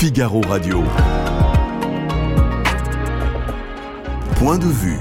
Figaro Radio. Point de vue.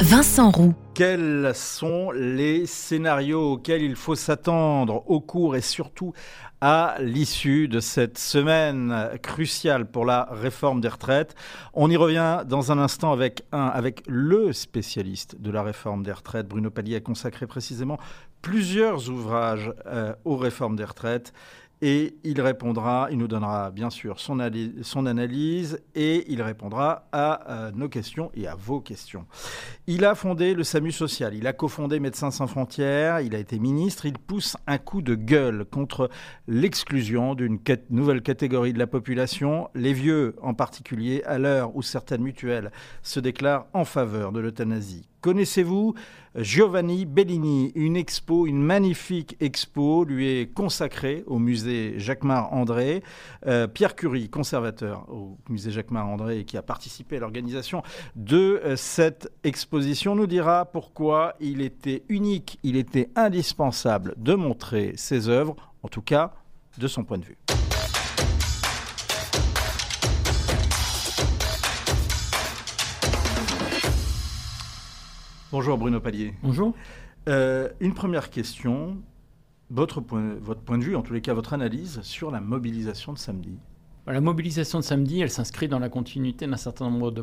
Vincent Roux. Quels sont les scénarios auxquels il faut s'attendre au cours et surtout à l'issue de cette semaine cruciale pour la réforme des retraites? On y revient dans un instant avec un, avec le spécialiste de la réforme des retraites. Bruno Palier a consacré précisément plusieurs ouvrages euh, aux réformes des retraites et il répondra, il nous donnera bien sûr son, analyse et il répondra à euh, nos questions et à vos questions. Il a fondé le SAMU social, il a cofondé Médecins sans frontières, il a été ministre, il pousse un coup de gueule contre l'exclusion d'une nouvelle catégorie de la population, les vieux en particulier, à l'heure où certaines mutuelles se déclarent en faveur de l'euthanasie. Connaissez-vous Giovanni Bellini Une expo, une magnifique expo lui est consacrée au musée Jacquemart-André. Euh, Pierre Curie, conservateur au musée Jacquemart-André et qui a participé à l'organisation de euh, cette exposition, nous dira pourquoi il était unique, il était indispensable de montrer ses œuvres, en tout cas de son point de vue. Bonjour Bruno Pallier. Bonjour. Euh, une première question, votre point, votre point de vue, en tous les cas votre analyse sur la mobilisation de samedi. La mobilisation de samedi, elle s'inscrit dans la continuité d'un certain nombre de,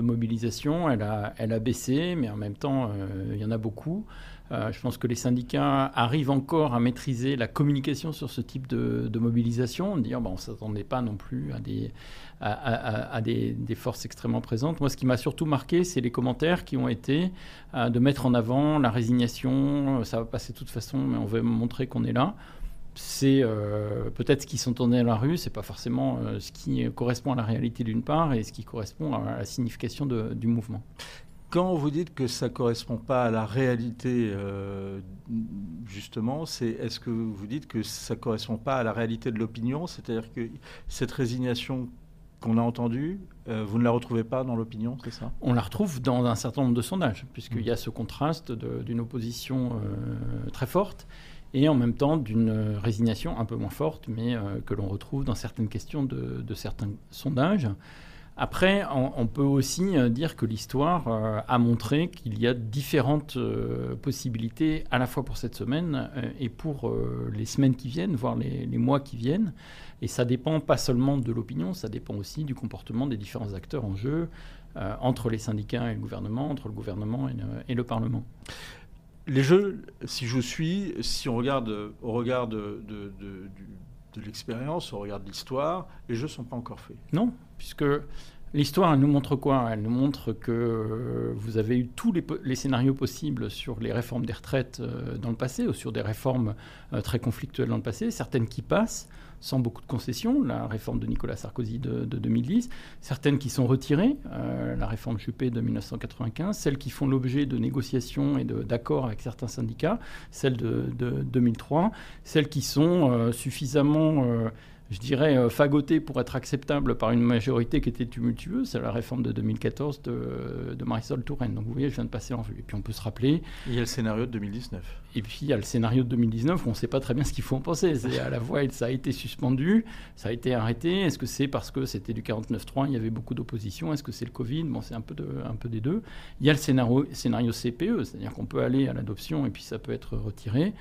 mobilisations. Elle a, baissé, mais en même temps, euh, il y en a beaucoup. Euh, je pense que les syndicats arrivent encore à maîtriser la communication sur ce type de, de mobilisation. Dire, bon, on ne s'attendait pas non plus à des, à, des, forces extrêmement présentes. Moi, ce qui m'a surtout marqué, c'est les commentaires qui ont été euh, de mettre en avant la résignation. Ça va passer de toute façon, mais on veut montrer qu'on est là c'est euh, peut-être ce qui sont tournés à la rue, c'est pas forcément ce qui correspond à la réalité d'une part et ce qui correspond à la signification du mouvement. Quand vous dites que ça ne correspond pas à la réalité, euh, justement, c'est est-ce que vous dites que ça ne correspond pas à la réalité de l'opinion? C'est-à-dire que cette résignation qu'on a entendue, euh, vous ne la retrouvez pas dans l'opinion, c'est ça? On la retrouve dans un certain nombre de sondages, puisqu'il y a ce contraste d'une opposition euh, très forte et en même temps d'une résignation un peu moins forte, mais que l'on retrouve dans certaines questions de, certains sondages. Après, on, peut aussi euh, dire que l'histoire euh, a montré qu'il y a différentes euh, possibilités à la fois pour cette semaine et pour les semaines qui viennent, voire les, mois qui viennent. Et ça dépend pas seulement de l'opinion, ça dépend aussi du comportement des différents acteurs en jeu, entre les syndicats et le gouvernement, entre le gouvernement et le, Parlement. Les jeux, si je suis, si on regarde au regard de, de, de l'expérience, au regard de l'histoire, les jeux ne sont pas encore faits. Non, puisque l'histoire, nous montre quoi? Elle nous montre que euh, vous avez eu tous les, scénarios possibles sur les réformes des retraites euh, dans le passé, ou sur des réformes euh, très conflictuelles dans le passé, certaines qui passent, sans beaucoup de concessions, la réforme de Nicolas Sarkozy de, 2010, certaines qui sont retirées, la réforme Juppé de 1995, celles qui font l'objet de négociations et d'accords avec certains syndicats, celles de, 2003, celles qui sont suffisamment je dirais, euh, fagoté pour être acceptable par une majorité qui était tumultueuse. C'est la réforme de 2014 de, de, Marisol Touraine. Donc vous voyez, je viens de passer en vue. Et puis on peut se rappeler. Il y a le scénario de 2019. Et puis il y a le scénario de 2019 où on ne sait pas très bien ce qu'il faut en penser. C'est à la fois, ça a été suspendu, ça a été arrêté. Est-ce que c'est parce que c'était du 49-3, il y avait beaucoup d'opposition? Est-ce que c'est le Covid? Bon, c'est un, peu de, un peu des deux. Il y a le scénario, scénario CPE, c'est-à-dire qu'on peut aller à l'adoption et puis ça peut être retiré.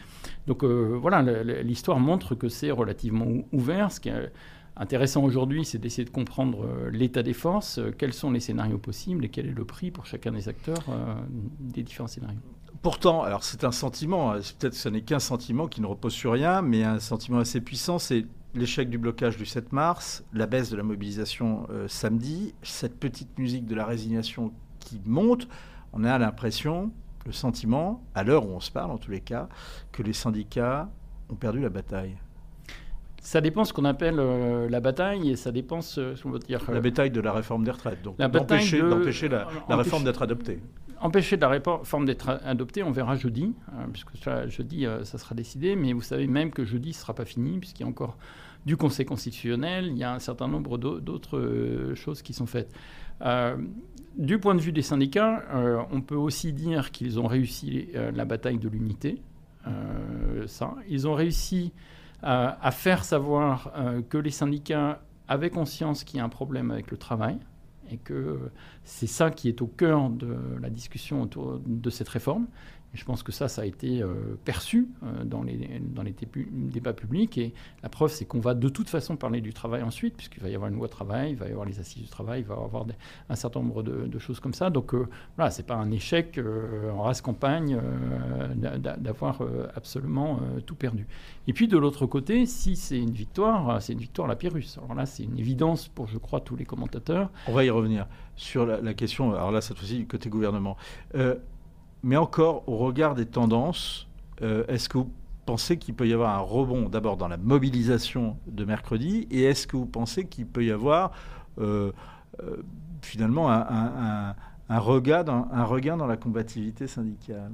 Donc euh, voilà, l'histoire montre que c'est relativement ouvert ce qui est intéressant aujourd'hui, c'est d'essayer de comprendre euh, l'état des forces, euh, quels sont les scénarios possibles et quel est le prix pour chacun des acteurs euh, des différents scénarios. Pourtant, alors c'est un sentiment, hein, peut-être que ce n'est qu'un sentiment qui ne repose sur rien, mais un sentiment assez puissant, c'est l'échec du blocage du 7 mars, la baisse de la mobilisation samedi, cette petite musique de la résignation qui monte. On a l'impression, le sentiment, à l'heure où on se parle en tous les cas, que les syndicats ont perdu la bataille. Ça dépend ce qu'on appelle euh, la bataille et ça dépend ce qu'on veut dire. la euh, bataille de la réforme des retraites, donc d'empêcher la, réforme d'être adoptée. Empêcher la réforme d'être adoptée, on verra jeudi, hein, puisque jeudi euh, ça sera décidé, mais vous savez même que jeudi ne sera pas fini, puisqu'il y a encore du Conseil constitutionnel, il y a un certain nombre d'autres choses qui sont faites. du point de vue des syndicats, on peut aussi dire qu'ils ont réussi la bataille de l'unité. ça, ils ont réussi à faire savoir que les syndicats avaient conscience qu'il y a un problème avec le travail et que c'est ça qui est au cœur de la discussion autour de cette réforme je pense que ça, ça a été euh, perçu euh, dans les, débats publics. Et la preuve, c'est qu'on va de toute façon parler du travail ensuite, puisqu'il va y avoir une loi travail, il va y avoir les assises du travail, il va y avoir un certain nombre de, choses comme ça. Donc euh, voilà, ce n'est pas un échec en race campagne d'avoir absolument tout perdu. Et puis de l'autre côté, si c'est une victoire, c'est une victoire à la Pyrrhus. Alors là, c'est une évidence pour, je crois, tous les commentateurs. On va y revenir sur la, la question, alors là, cette fois-ci, du côté gouvernement. Mais encore, au regard des tendances, euh, est-ce que vous pensez qu'il peut y avoir un rebond d'abord dans la mobilisation de mercredi et est-ce que vous pensez qu'il peut y avoir euh, euh, finalement un, un regain dans la combativité syndicale?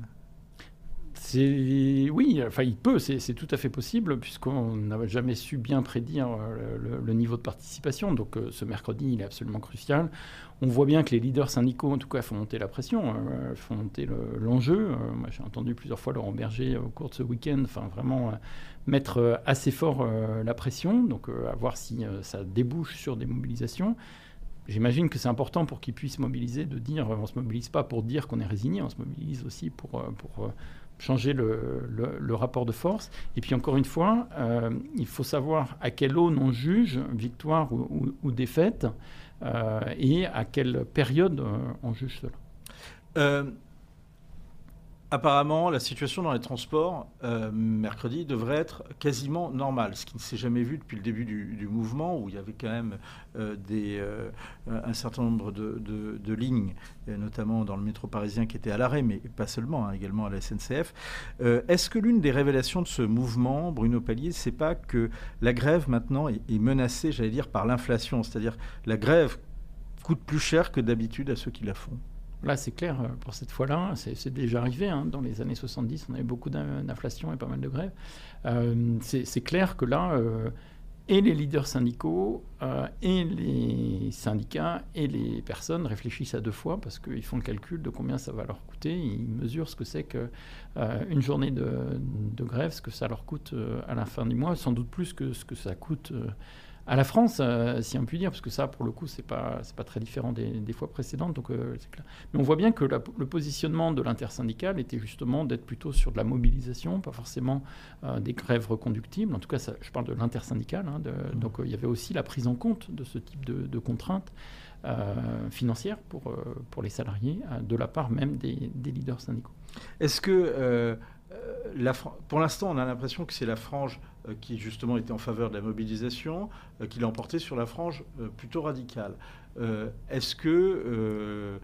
Oui, enfin il peut, c'est tout à fait possible puisqu'on n'a jamais su bien prédire euh, le, niveau de participation. Donc euh, ce mercredi, il est absolument crucial. On voit bien que les leaders syndicaux, en tout cas, font monter la pression, euh, font monter l'enjeu. moi, j'ai entendu plusieurs fois Laurent Berger au cours de ce week-end, enfin vraiment mettre assez fort la pression. Donc à voir si ça débouche sur des mobilisations. J'imagine que c'est important pour qu'ils puissent mobiliser, de dire on ne se mobilise pas pour dire qu'on est résigné, on se mobilise aussi pour, pour changer le, rapport de force. Et puis encore une fois, euh, il faut savoir à quelle aune on juge, victoire ou, défaite, euh, et à quelle période euh, on juge cela. Apparemment, la situation dans les transports euh, mercredi devrait être quasiment normale, ce qui ne s'est jamais vu depuis le début du, mouvement, où il y avait quand même euh, euh, un certain nombre de, lignes, notamment dans le métro parisien, qui étaient à l'arrêt, mais pas seulement, hein, également à la SNCF. Est-ce que l'une des révélations de ce mouvement, Bruno Palier, c'est pas que la grève maintenant est, menacée, j'allais dire, par l'inflation, c'est-à-dire la grève coûte plus cher que d'habitude à ceux qui la font? Là, c'est clair, euh, pour cette fois-là, c'est déjà arrivé. Hein. Dans les années 70, on avait beaucoup d'inflation et pas mal de grèves. Euh, c'est clair que là, euh, et les leaders syndicaux, et les syndicats, et les personnes réfléchissent à deux fois parce qu'ils font le calcul de combien ça va leur coûter. Ils mesurent ce que c'est qu'une journée de, de, grève, ce que ça leur coûte à la fin du mois, sans doute plus que ce que ça coûte à la France, euh, si on peut dire, parce que ça, pour le coup, c'est pas c'est pas très différent des, fois précédentes. Donc, euh, clair. Mais on voit bien que le positionnement de l'intersyndical était justement d'être plutôt sur de la mobilisation, pas forcément euh, des grèves reconductibles. En tout cas, ça, je parle de l'intersyndical. Hein, mmh. Donc, il y avait aussi la prise en compte de ce type de, contraintes financières pour pour les salariés, de la part même des, des leaders syndicaux. Est-ce que la, pour l'instant, on a l'impression que c'est la frange qui justement était en faveur de la mobilisation, euh, qui l'a emporté sur la frange euh, plutôt radicale. Est-ce que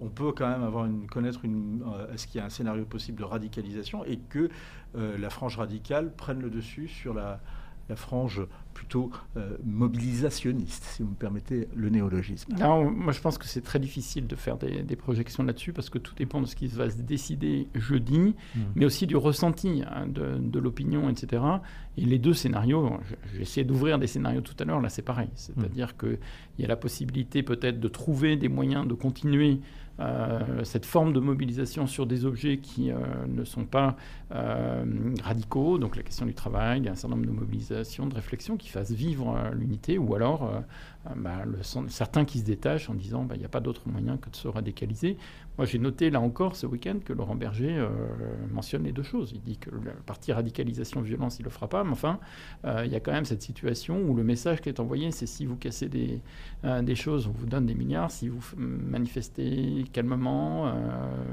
on peut quand même avoir une, connaître une, est-ce qu'il y a un scénario possible de radicalisation et que la frange radicale prenne le dessus sur la, la frange plutôt euh, mobilisationniste, si vous me permettez le néologisme. Non, moi je pense que c'est très difficile de faire des, projections là-dessus parce que tout dépend de ce qui va se décider jeudi, mmh. mais aussi du ressenti hein, de, l'opinion, etc. Et les deux scénarios, j'ai essayé d'ouvrir des scénarios tout à l'heure, là c'est pareil. C'est-à-dire mmh. qu'il y a la possibilité peut-être de trouver des moyens de continuer cette forme de mobilisation sur des objets qui euh, ne sont pas euh, radicaux, donc la question du travail, un certain nombre de mobilisations, de réflexions qui fassent vivre l'unité, ou alors bah, certains qui se détachent en disant bah, il n'y a pas d'autre moyen que de se radicaliser. Moi, j'ai noté là encore ce week-end que Laurent Berger euh, mentionne les deux choses. Il dit que la partie radicalisation, violence, il ne le fera pas, mais enfin, euh, il y a quand même cette situation où le message qui est envoyé, c'est si vous cassez des, euh, des choses, on vous donne des milliards. Si vous manifestez calmement,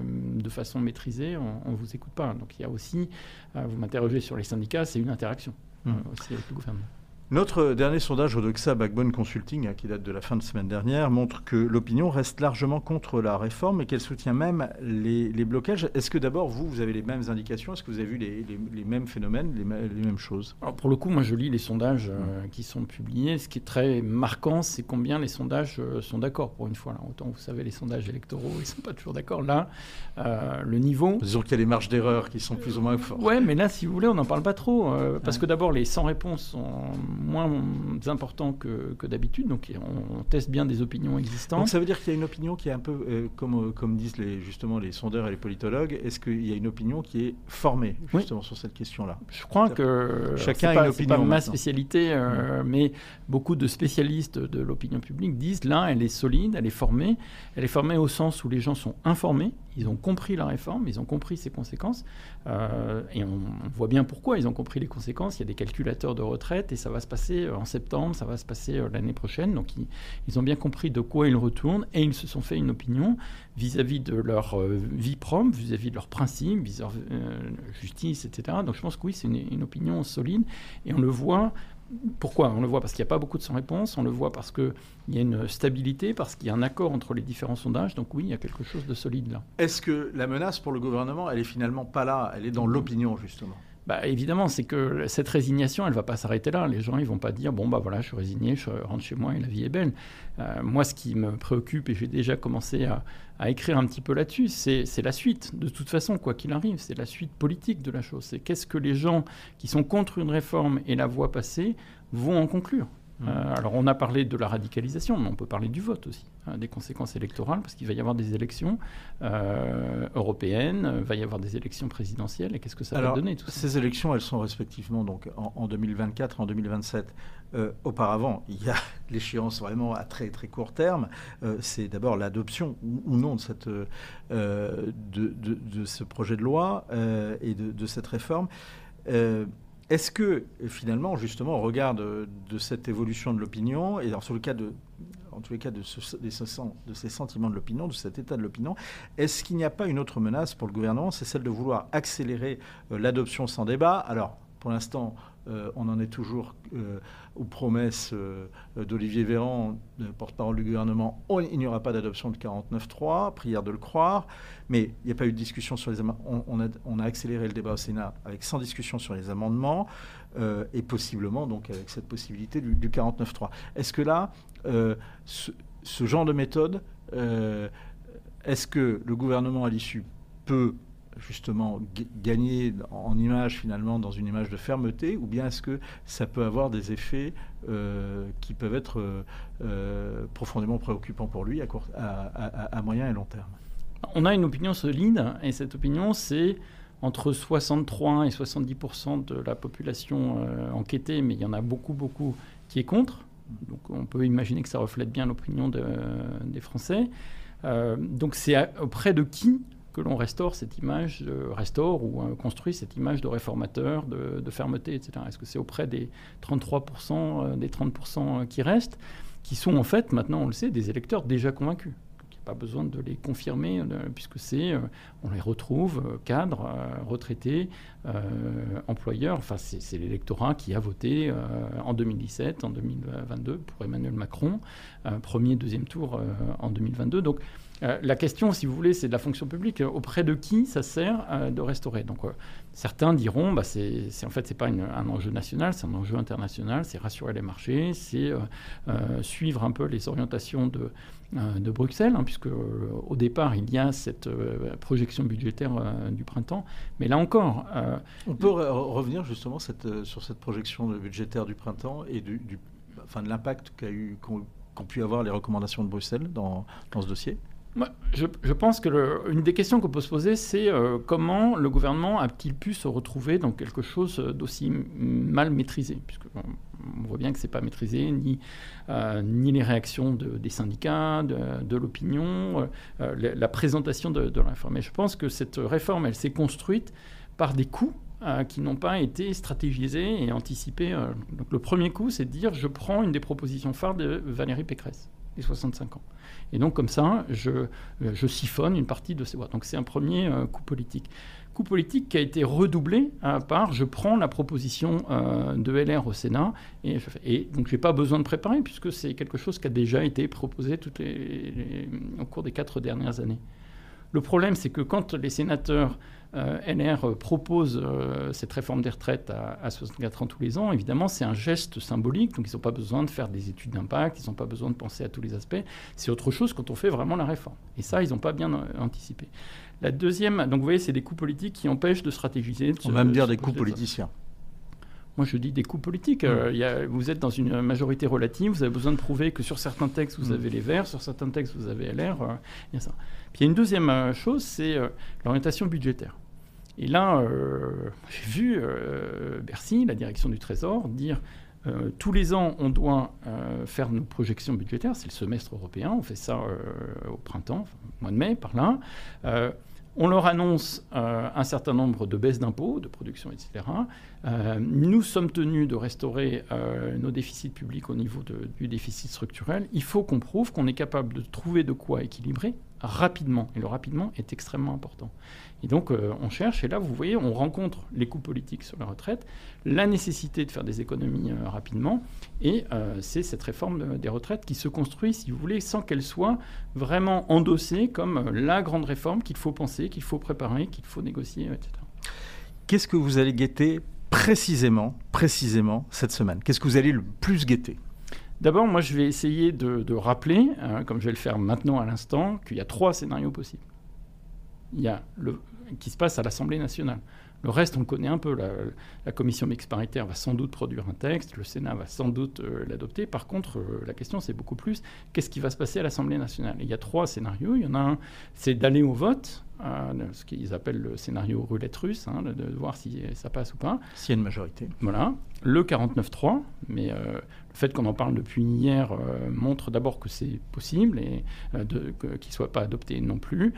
de façon maîtrisée, on ne vous écoute pas. Donc il y a aussi, vous m'interrogez sur les syndicats, c'est une interaction mmh. aussi avec le gouvernement. Notre dernier sondage au Doxa Backbone Consulting, hein, qui date de la fin de semaine dernière, montre que l'opinion reste largement contre la réforme et qu'elle soutient même les, blocages. Est-ce que d'abord, vous, vous avez les mêmes indications? Est-ce que vous avez vu les, mêmes phénomènes, les, mêmes choses? Alors Pour le coup, moi, je lis les sondages euh, qui sont publiés. Ce qui est très marquant, c'est combien les sondages euh, sont d'accord pour une fois. Là. Autant, vous savez, les sondages électoraux, ils ne sont pas toujours d'accord. Là, euh, le niveau... Disons qu'il y a des marges d'erreur qui sont plus ou moins fortes. Oui, mais là, si vous voulez, on n'en parle pas trop. parce que d'abord, les 100 réponses sont moins importants que, que d'habitude. Donc on, teste bien des opinions existantes. Donc ça veut dire qu'il y a une opinion qui est un peu, euh, comme, comme disent les, justement les sondeurs et les politologues, est-ce qu'il y a une opinion qui est formée justement sur cette question-là? Je crois que chacun a une opinion. C'est pas ma spécialité, euh, mais beaucoup de spécialistes de l'opinion publique disent là, elle est solide, elle est formée. Elle est formée au sens où les gens sont informés, ils ont compris la réforme, ils ont compris ses conséquences. Euh, et on, voit bien pourquoi ils ont compris les conséquences. Il y a des calculateurs de retraite et ça va se passer euh, en septembre, ça va se passer euh, l'année prochaine. Donc ils, ont bien compris de quoi ils retournent et ils se sont fait une opinion vis-à-vis de leur vie propre, vis-à-vis de leurs principes, vis-à-vis de justice, etc. Donc je pense que oui, c'est une opinion solide et on le voit pourquoi On le voit parce qu'il n'y a pas beaucoup de sans-réponse, on le voit parce qu'il y a une stabilité, parce qu'il y a un accord entre les différents sondages. Donc oui, il y a quelque chose de solide là. Est-ce que la menace pour le gouvernement, elle est finalement pas là, elle est dans l'opinion justement bah, évidemment, c'est que cette résignation, elle va pas s'arrêter là. Les gens, ils vont pas dire bon bah voilà, je suis résigné, je rentre chez moi et la vie est belle. Euh, moi, ce qui me préoccupe et j'ai déjà commencé à, à, écrire un petit peu là-dessus, c'est la suite. De toute façon, quoi qu'il arrive, c'est la suite politique de la chose. C'est qu'est-ce que les gens qui sont contre une réforme et la voient passer vont en conclure. Mmh. Euh, alors on a parlé de la radicalisation, mais on peut parler du vote aussi, des conséquences électorales, parce qu'il va y avoir des élections euh, européennes, il va y avoir des élections présidentielles, et qu'est-ce que ça va donner tout Ces élections, elles sont respectivement donc en, 2024 et en 2027. Euh, auparavant, il y a l'échéance vraiment à très très court terme. c'est d'abord l'adoption ou, non de, cette, de, de, ce projet de loi et de, cette réforme. Est-ce que finalement, justement, au regard de, cette évolution de l'opinion, et dans le cas de, en tous les cas de, ces sentiments de l'opinion, de cet état de l'opinion, est-ce qu'il n'y a pas une autre menace pour le gouvernement? C'est celle de vouloir accélérer euh, l'adoption sans débat. Alors, pour l'instant, euh, on en est toujours euh, aux promesses d'Olivier Véran, porte-parole du gouvernement. il n'y aura pas d'adoption de 49.3, prière de le croire. Mais il n'y a pas eu de discussion sur les amendements. On, a, accéléré le débat au Sénat avec sans discussion sur les amendements et possiblement donc avec cette possibilité du, 49.3. Est-ce que là, ce, ce, genre de méthode, est-ce que le gouvernement à l'issue peut justement gagner en image finalement dans une image de fermeté ou bien est-ce que ça peut avoir des effets euh, qui peuvent être euh, euh, profondément préoccupants pour lui à, moyen et long terme? On a une opinion solide et cette opinion c'est entre 63 et 70% de la population enquêtée, mais il y en a beaucoup, beaucoup qui est contre. Donc on peut imaginer que ça reflète bien l'opinion des Français. donc c'est auprès de qui que l'on restaure cette image, restaure ou euh, construit cette image de réformateur, de, fermeté, etc. Est-ce que c'est auprès des 33%, euh, des 30% euh, qui restent, qui sont en fait, maintenant on le sait, des électeurs déjà convaincus? Pas besoin de les confirmer, puisque c'est, on les retrouve, cadres, retraités, employeurs. Enfin, c'est l'électorat qui a voté en 2017, en 2022 pour Emmanuel Macron, premier, deuxième tour en 2022. Donc, euh, la question, si vous voulez, c'est de la fonction publique. Auprès de qui ça sert euh, de restaurer? Donc, euh, certains diront, bah, c'est, en fait, c'est pas un enjeu national, c'est un enjeu international. C'est rassurer les marchés, c'est suivre un peu les orientations de, de Bruxelles, hein, puisque au départ, il y a cette projection budgétaire du printemps. Mais là encore, on peut revenir justement sur cette projection budgétaire du printemps et du, enfin, de l'impact qu'a eu qu'ont pu avoir les recommandations de Bruxelles dans, dans ce dossier? Je, pense que une des questions qu'on peut se poser, c'est euh, comment le gouvernement a-t-il pu se retrouver dans quelque chose d'aussi mal maîtrisé? Puisque on voit bien que ce n'est pas maîtrisé, ni, euh, ni les réactions des syndicats, de, l'opinion, euh, la, présentation de, de. Et je pense que cette réforme, elle s'est construite par des coûts qui n'ont pas été stratégisés et anticipés. Donc le premier coup, c'est de dire je prends une des propositions phares de Valérie Pécresse, les 65 ans. Et donc, comme ça, je, je siphonne une partie de ces voix. Donc, c'est un premier euh, coup politique. Coup politique qui a été redoublé hein, par je prends la proposition euh, de LR au Sénat et, et donc je n'ai pas besoin de préparer puisque c'est quelque chose qui a déjà été proposé toutes au cours des quatre dernières années. Le problème, c'est que quand les sénateurs euh, LR propose euh, cette réforme des retraites à, 64 ans tous les ans, évidemment, c'est un geste symbolique, donc ils n'ont pas besoin de faire des études d'impact, ils n'ont pas besoin de penser à tous les aspects. C'est autre chose quand on fait vraiment la réforme. Et ça, ils n'ont pas bien anticipé. La deuxième, donc vous voyez, c'est des coups politiques qui empêchent de stratégiser. on va me dire des coups politiciens. Moi, je dis des coups politiques. Euh, vous êtes dans une majorité relative, vous avez besoin de prouver que sur certains textes, vous mm. avez les Verts, sur certains textes, vous avez LR. Euh, il y a ça. Puis il y a une deuxième euh, chose, c'est l'orientation budgétaire. Et là, j'ai vu Bercy, la direction du Trésor, dire tous les ans, on doit faire nos projections budgétaires. C'est le semestre européen. On fait ça au printemps, au mois de mai, par là. On leur annonce euh, un certain nombre de baisses d'impôts, de production, etc. Euh, nous sommes tenus de restaurer euh, nos déficits publics au niveau du déficit structurel. Il faut qu'on prouve qu'on est capable de trouver de quoi équilibrer rapidement. Et le rapidement est extrêmement important. Et donc, euh, on cherche, et là, vous voyez, on rencontre les coûts politiques sur la retraite, la nécessité de faire des économies euh, rapidement, et euh, c'est cette réforme des retraites qui se construit, si vous voulez, sans qu'elle soit vraiment endossée comme la grande réforme qu'il faut penser, qu'il faut préparer, qu'il faut négocier, etc. Qu'est-ce que vous allez guetter précisément, précisément cette semaine? Qu'est-ce que vous allez le plus guetter? D'abord, moi, je vais essayer de, rappeler, hein, comme je vais le faire maintenant à l'instant, qu'il y a trois scénarios possibles. Il y a le qui se passe à l'Assemblée nationale. Le reste, on le connaît un peu. La, commission mixte paritaire va sans doute produire un texte, le Sénat va sans doute euh, l'adopter. Par contre, euh, la question, c'est beaucoup plus qu'est-ce qui va se passer à l'Assemblée nationale? Il y a trois scénarios. Il y en a un, c'est d'aller au vote, ce qu'ils appellent le scénario roulette russe, hein, de, voir si ça passe ou pas. S'il y a une majorité. Voilà. Le 49-3, mais euh, le fait qu'on en parle depuis hier euh, montre d'abord que c'est possible et euh, qu'il ne soit pas adopté non plus.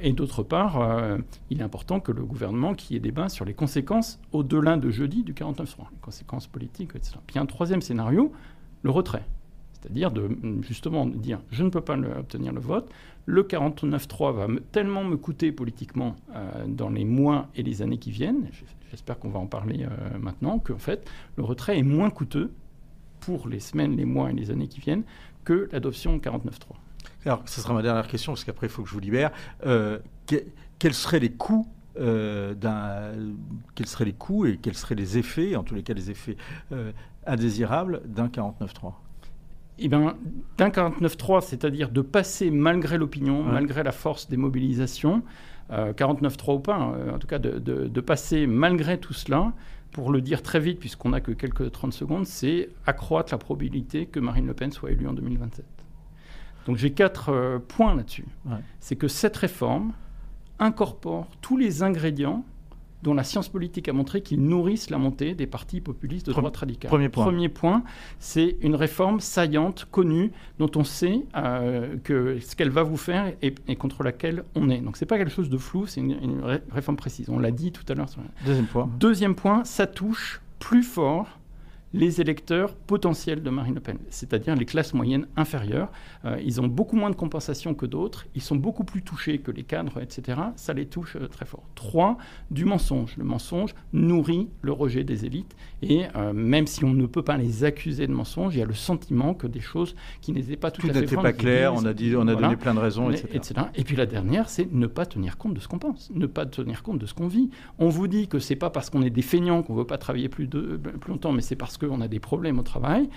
et d'autre part, il est important que le gouvernement qui ait débat sur les conséquences au-delà de jeudi du 49-3, les conséquences politiques, etc. Puis un troisième scénario, le retrait. C'est-à-dire de justement dire je ne peux pas obtenir le vote. Le 49-3 va tellement me coûter politiquement euh, dans les mois et les années qui viennent, j'espère qu'on va en parler euh, maintenant, qu'en fait le retrait est moins coûteux pour les semaines, les mois et les années qui viennent que l'adoption 49-3. Alors, ce sera ma dernière question, parce qu'après, il faut que je vous libère. Euh, quels seraient les coûts d'un, quels seraient les coûts et quels seraient les effets, en tous les cas les effets indésirables d'un 49-3 eh ben, d'un 49-3, c'est-à-dire de passer malgré l'opinion, malgré la force des mobilisations, 49-3 euh, ou pas, hein, en tout cas de, passer malgré tout cela, pour le dire très vite, puisqu'on n'a que quelques 30 secondes, c'est accroître la probabilité que Marine Le Pen soit élue en 2027. Donc j'ai quatre euh, points là-dessus. C'est que cette réforme incorpore tous les ingrédients dont la science politique a montré qu'ils nourrissent la montée des partis populistes de droite radicale. Premier point. Premier point, c'est une réforme saillante, connue, dont on sait euh, que ce qu'elle va vous faire et, contre laquelle on est. Donc c'est pas quelque chose de flou, c'est une, réforme précise. On l'a dit tout à l'heure. Deuxième point. Deuxième point, ça touche plus fort les électeurs potentiels de Marine Le Pen, c'est-à-dire les classes moyennes inférieures. Euh, ils ont beaucoup moins de compensation que d'autres, ils sont beaucoup plus touchés que les cadres, etc. Ça les touche euh, très fort. Trois, du mensonge. Le mensonge nourrit le rejet des élites et euh, même si on ne peut pas les accuser de mensonge, il y a le sentiment que des choses qui n'étaient pas tout, à fait n'était pas clair, on a, dit, on a donné plein de raisons, etc. Et puis la dernière, c'est ne pas tenir compte de ce qu'on pense, ne pas tenir compte de ce qu'on vit. On vous dit que c'est pas parce qu'on est des feignants qu'on veut pas travailler plus, de, plus longtemps, mais c'est parce qu'on a des problèmes au travail.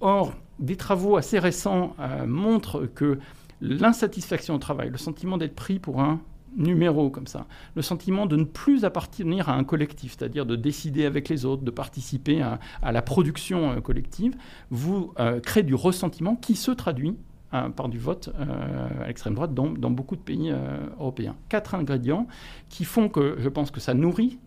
Or, des travaux assez récents euh, montrent que l'insatisfaction au travail, le sentiment d'être pris pour un numéro comme ça, le sentiment de ne plus appartenir à un collectif, c'est-à-dire de décider avec les autres, de participer à, la production euh, collective, vous euh, crée du ressentiment qui se traduit par du vote à l'extrême droite dans, beaucoup de pays européens. Quatre ingrédients qui font que je pense que ça nourrit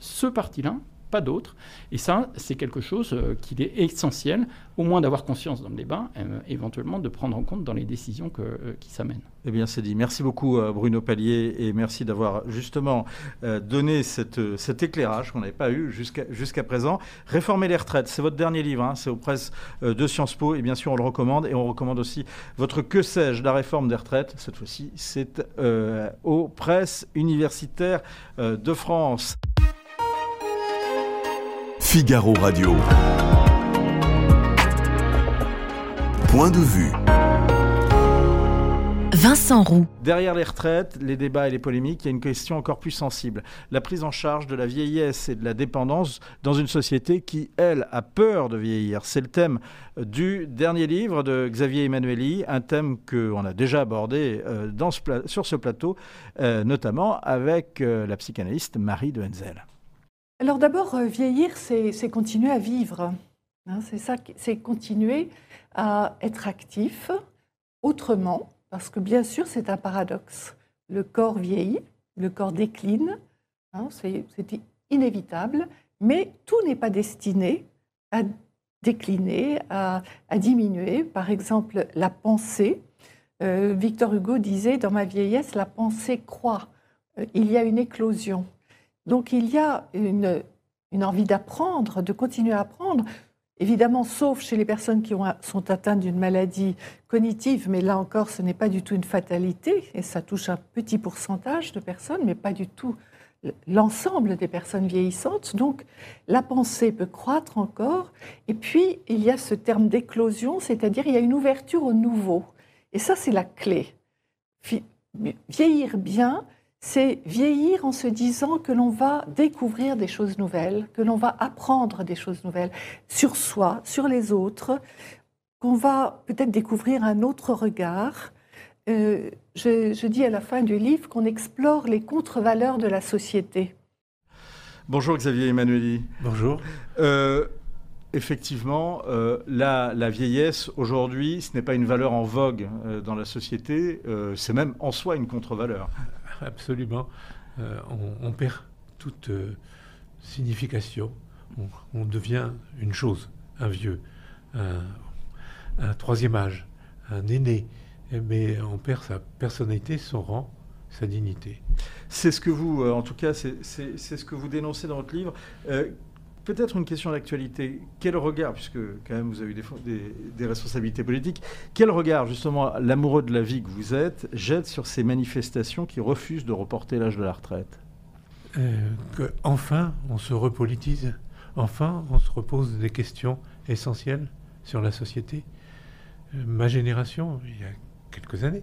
ce parti-là, pas d'autres. Et ça, c'est quelque chose euh, qu'il est essentiel, au moins d'avoir conscience dans le débat, euh, éventuellement de prendre en compte dans les décisions euh, qui s'amènent. Eh bien, c'est dit. Merci beaucoup, Bruno Pallier, et merci d'avoir justement donné cet éclairage qu'on n'avait pas eu jusqu'à jusqu'à présent. Réformer les retraites, c'est votre dernier livre, hein, c'est aux presses de Sciences Po, et bien sûr, on le recommande, et on recommande aussi votre Que sais-je, la réforme des retraites. Cette fois-ci, c'est aux presses universitaires de France. Figaro Radio. Point de vue. Vincent Roux. Derrière les retraites, les débats et les polémiques, il y a une question encore plus sensible. La prise en charge de la vieillesse et de la dépendance dans une société qui, elle, a peur de vieillir. C'est le thème du dernier livre de Xavier Emmanueli, un thème qu'on a déjà abordé euh, sur ce plateau, euh, notamment avec euh, la psychanalyste Marie de Henzel. Alors d'abord, euh, vieillir, c'est continuer à vivre. Hein, c'est ça, c'est continuer à être actif autrement, parce que bien sûr, c'est un paradoxe. Le corps vieillit, le corps décline, hein, c'est inévitable, mais tout n'est pas destiné à décliner, à, diminuer. Par exemple, la pensée. Euh, Victor Hugo disait, dans ma vieillesse, la pensée croît. Euh, il y a une éclosion. Donc il y a une, envie d'apprendre, de continuer à apprendre. Évidemment, sauf chez les personnes qui ont, sont atteintes d'une maladie cognitive, mais là encore, ce n'est pas du tout une fatalité, et ça touche un petit pourcentage de personnes, mais pas du tout l'ensemble des personnes vieillissantes. Donc la pensée peut croître encore. Et puis il y a ce terme d'éclosion, c'est-à-dire il y a une ouverture au nouveau. Et ça, c'est la clé. Vieillir bien, c'est vieillir en se disant que l'on va découvrir des choses nouvelles, que l'on va apprendre des choses nouvelles sur soi, sur les autres, qu'on va peut-être découvrir un autre regard, euh, je, dis à la fin du livre qu'on explore les contre-valeurs de la société. Bonjour Xavier Emmanueli. Bonjour. Euh, effectivement, euh, la, vieillesse, aujourd'hui, ce n'est pas une valeur en vogue dans la société, c'est même en soi une contre-valeur. Absolument. On, perd toute signification. On, devient une chose, un vieux, un troisième âge, un aîné mais on perd sa personnalité, son rang, sa dignité. C'est ce que vous, euh, en tout cas, c'est ce que vous dénoncez dans votre livre. Euh, peut-être une question d'actualité. Quel regard, puisque quand même vous avez eu des, responsabilités politiques, quel regard justement l'amoureux de la vie que vous êtes jette sur ces manifestations qui refusent de reporter l'âge de la retraite? Euh, Enfin, on se repolitise. Enfin, on se repose des questions essentielles sur la société. ma génération, il y a quelques années,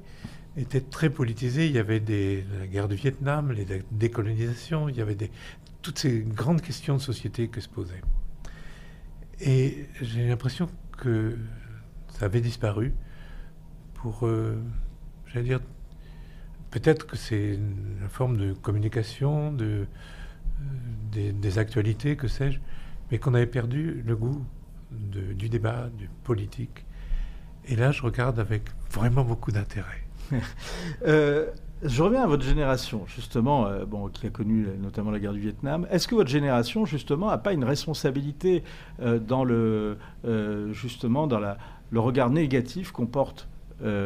était très politisé. Il y avait des, la guerre du Vietnam, les décolonisations, il y avait des, toutes ces grandes questions de société que se posaient. Et j'ai l'impression que ça avait disparu pour, euh, j'allais dire, peut-être que c'est une forme de communication, de, euh, des, actualités, que sais-je, mais qu'on avait perdu le goût du débat, du politique. Et là, je regarde avec vraiment beaucoup d'intérêt. Euh, je reviens à votre génération, justement, euh, qui a connu notamment la guerre du Vietnam. Est-ce que votre génération, justement, n'a pas une responsabilité euh, dans le, justement, dans le regard négatif qu'on porte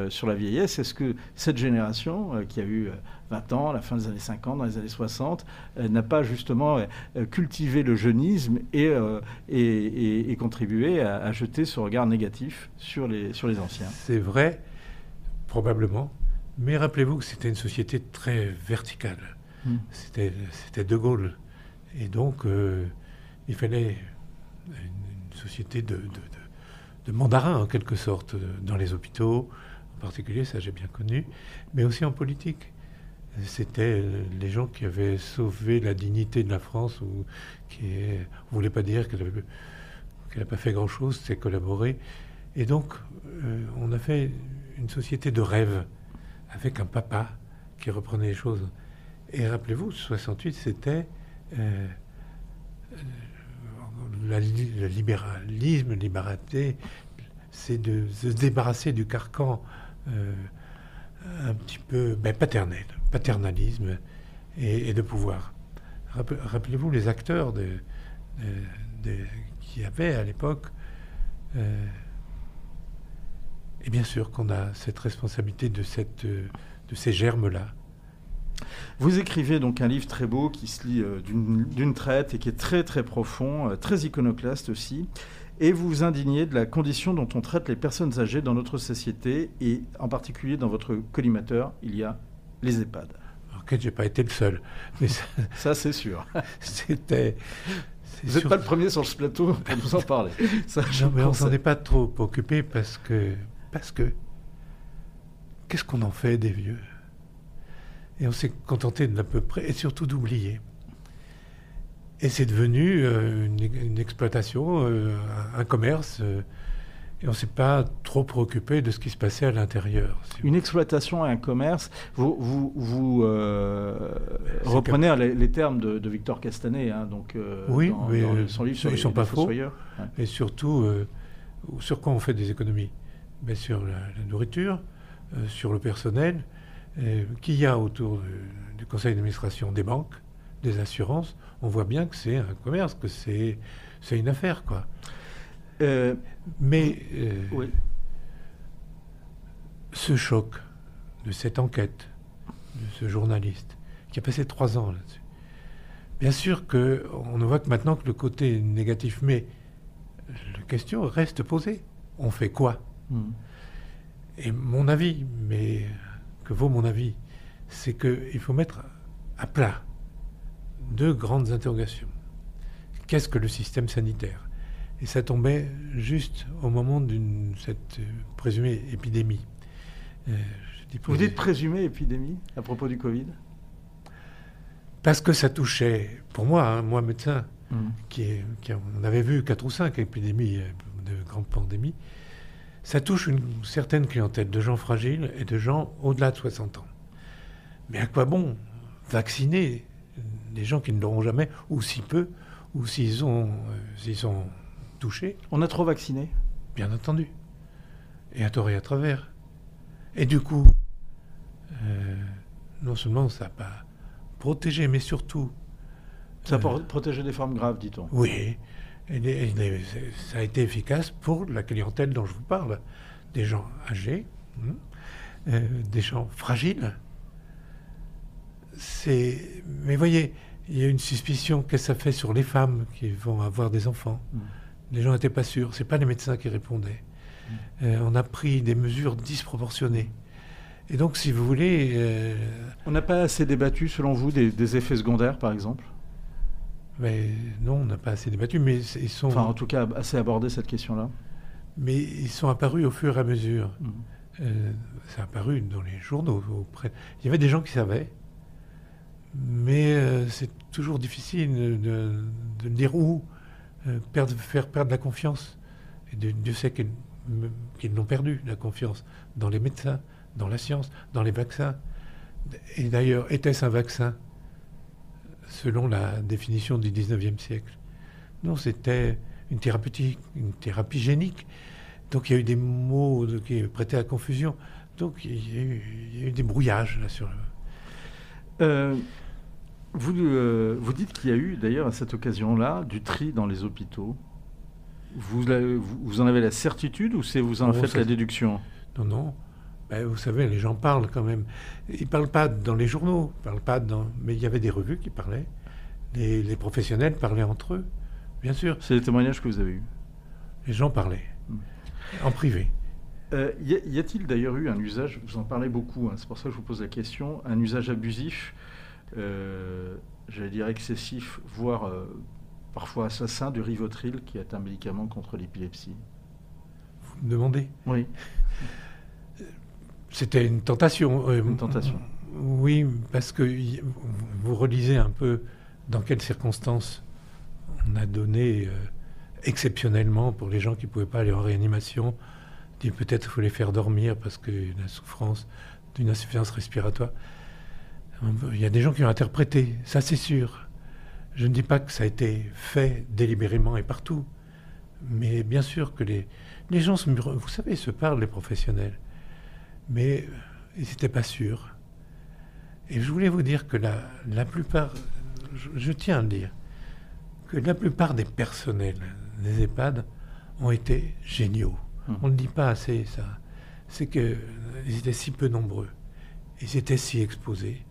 sur la vieillesse? Est-ce que cette génération, qui a eu 20 ans, la fin des années 50, dans les années 60, n'a pas justement cultivé le jeunisme et, et, contribué à, à, jeter ce regard négatif sur les, sur les anciens? C'est vrai probablement. Mais rappelez-vous que c'était une société très verticale. Hmm. C'était De Gaulle. Et donc, euh, il fallait une, société de, de, mandarins, en quelque sorte, dans les hôpitaux, en particulier, ça j'ai bien connu, mais aussi en politique. C'était les gens qui avaient sauvé la dignité de la France, ou qui ne voulait pas dire qu'elle n'a pas fait grand-chose, c'est collaborer. Et donc, euh, on a fait une société de rêve avec un papa qui reprenait les choses. Et rappelez-vous, 68, c'était euh, euh, le libéralisme, liberté, c'est de se débarrasser du carcan euh, un petit peu ben, paternel, paternalisme et, de pouvoir. Rappelez-vous les acteurs qui avaient à l'époque et bien sûr qu'on a cette responsabilité de, cette, de ces germes-là. Vous écrivez donc un livre très beau qui se lit euh, d'une traite et qui est très très profond, euh, très iconoclaste aussi. Et vous vous indignez de la condition dont on traite les personnes âgées dans notre société et en particulier dans votre collimateur, il y a les EHPAD. Ok, j'ai pas été le seul. Mais ça, c'est sûr. C'était. Vous n'êtes pas le premier sur ce plateau pour nous en parler. Ça, non, mais on s'en est pas trop occupé parce que parce que qu'est-ce qu'on en fait des vieux? Et on s'est contenté de l'à peu près, et surtout d'oublier. Et c'est devenu euh, une, exploitation, euh, un commerce. Euh, et on ne s'est pas trop préoccupé de ce qui se passait à l'intérieur. Une exploitation et un commerce, vous, vous, vous reprenez les, les, termes de, Victor Castanet, hein, donc, oui, dans, mais dans son livre sur ils ne sont pas faux. Et surtout, sur quoi on fait des économies ben, Sur la, nourriture, sur le personnel, qu'il y a autour du conseil d'administration des banques, des assurances. On voit bien que c'est un commerce, que c'est une affaire, quoi. Euh, mais euh, ce choc de cette enquête, de ce journaliste, qui a passé trois ans là-dessus, bien sûr qu'on ne voit que maintenant que le côté négatif, mais la question reste posée. On fait quoi? Hmm. Et mon avis, mais que vaut mon avis, c'est qu'il faut mettre à plat deux grandes interrogations. Qu'est-ce que le système sanitaire? Et ça tombait juste au moment d'une cette présumée épidémie. Euh, Vous dites présumée épidémie à propos du Covid? Parce que ça touchait, pour moi, hein, moi médecin, mmh. qui, est, qui on avait vu quatre ou cinq épidémies euh, de grandes pandémies, ça touche une certaine clientèle de gens fragiles et de gens au-delà de 60 ans. Mais à quoi bon vacciner des gens qui ne l'auront jamais, ou si peu, ou s'ils ont, s'ils ont touché. On a trop vacciné Bien entendu. Et à tort et à travers. Et du coup, euh, non seulement ça n'a pas protégé, mais surtout... Ça euh, protégé des formes graves, dit-on. Oui. Et, ça a été efficace pour la clientèle dont je vous parle. Des gens âgés, hein, euh, des gens fragiles. C'est... Mais voyez, il y a une suspicion que ça fait sur les femmes qui vont avoir des enfants? Mm. Les gens n'étaient pas sûrs. Ce pas les médecins qui répondaient. Mm. Euh, on a pris des mesures disproportionnées. Et donc, si vous voulez... Euh, on n'a pas assez débattu, selon vous, des, effets secondaires, par exemple? Mais non, on n'a pas assez débattu, mais ils sont... Enfin, en tout cas, assez abordé cette question-là. Mais ils sont apparus au fur et à mesure. Mm. Euh, c'est apparu dans les journaux. Auprès... Il y avait des gens qui savaient, mais c'est toujours difficile de, de, dire où. Euh, perdre, faire perdre la confiance. Et Dieu sait qu'ils l'ont perdu, la confiance, dans les médecins, dans la science, dans les vaccins. Et d'ailleurs, était-ce un vaccin? Selon la définition du 19e siècle Non, c'était une thérapeutique, une thérapie génique. Donc il y a eu des mots qui prêtaient à confusion. Donc il y a eu, des brouillages là sur le... Euh, vous, euh, vous dites qu'il y a eu d'ailleurs à cette occasion-là du tri dans les hôpitaux. Vous, vous en avez la certitude ou c'est vous en faites la déduction? Non, non. Ben, vous savez, les gens parlent quand même. Ils ne parlent pas dans les journaux, parlent pas dans... mais il y avait des revues qui parlaient. Les, professionnels parlaient entre eux, bien sûr. C'est les témoignages que vous avez eus Les gens parlaient, hmm. en privé. Euh, y a-t-il d'ailleurs eu un usage, vous en parlez beaucoup, hein, c'est pour ça que je vous pose la question, un usage abusif euh, j'allais dire excessif, voire euh, parfois assassin du Rivotril, qui est un médicament contre l'épilepsie? Vous me demandez? Oui. C'était une tentation. Euh, une tentation. Oui, parce que vous relisez un peu dans quelles circonstances on a donné exceptionnellement pour les gens qui ne pouvaient pas aller en réanimation. Peut-être qu'il faut les faire dormir parce que la souffrance d'une insuffisance respiratoire. Il y a des gens qui ont interprété, ça c'est sûr. Je ne dis pas que ça a été fait délibérément et partout, mais bien sûr que les, les gens, vous savez, se parlent, les professionnels, mais ils n'étaient pas sûrs. Et je voulais vous dire que la, la plupart, je, tiens à le dire, que la plupart des personnels des EHPAD ont été géniaux. Mmh. On ne dit pas assez ça. C'est qu'ils étaient si peu nombreux, ils étaient si exposés,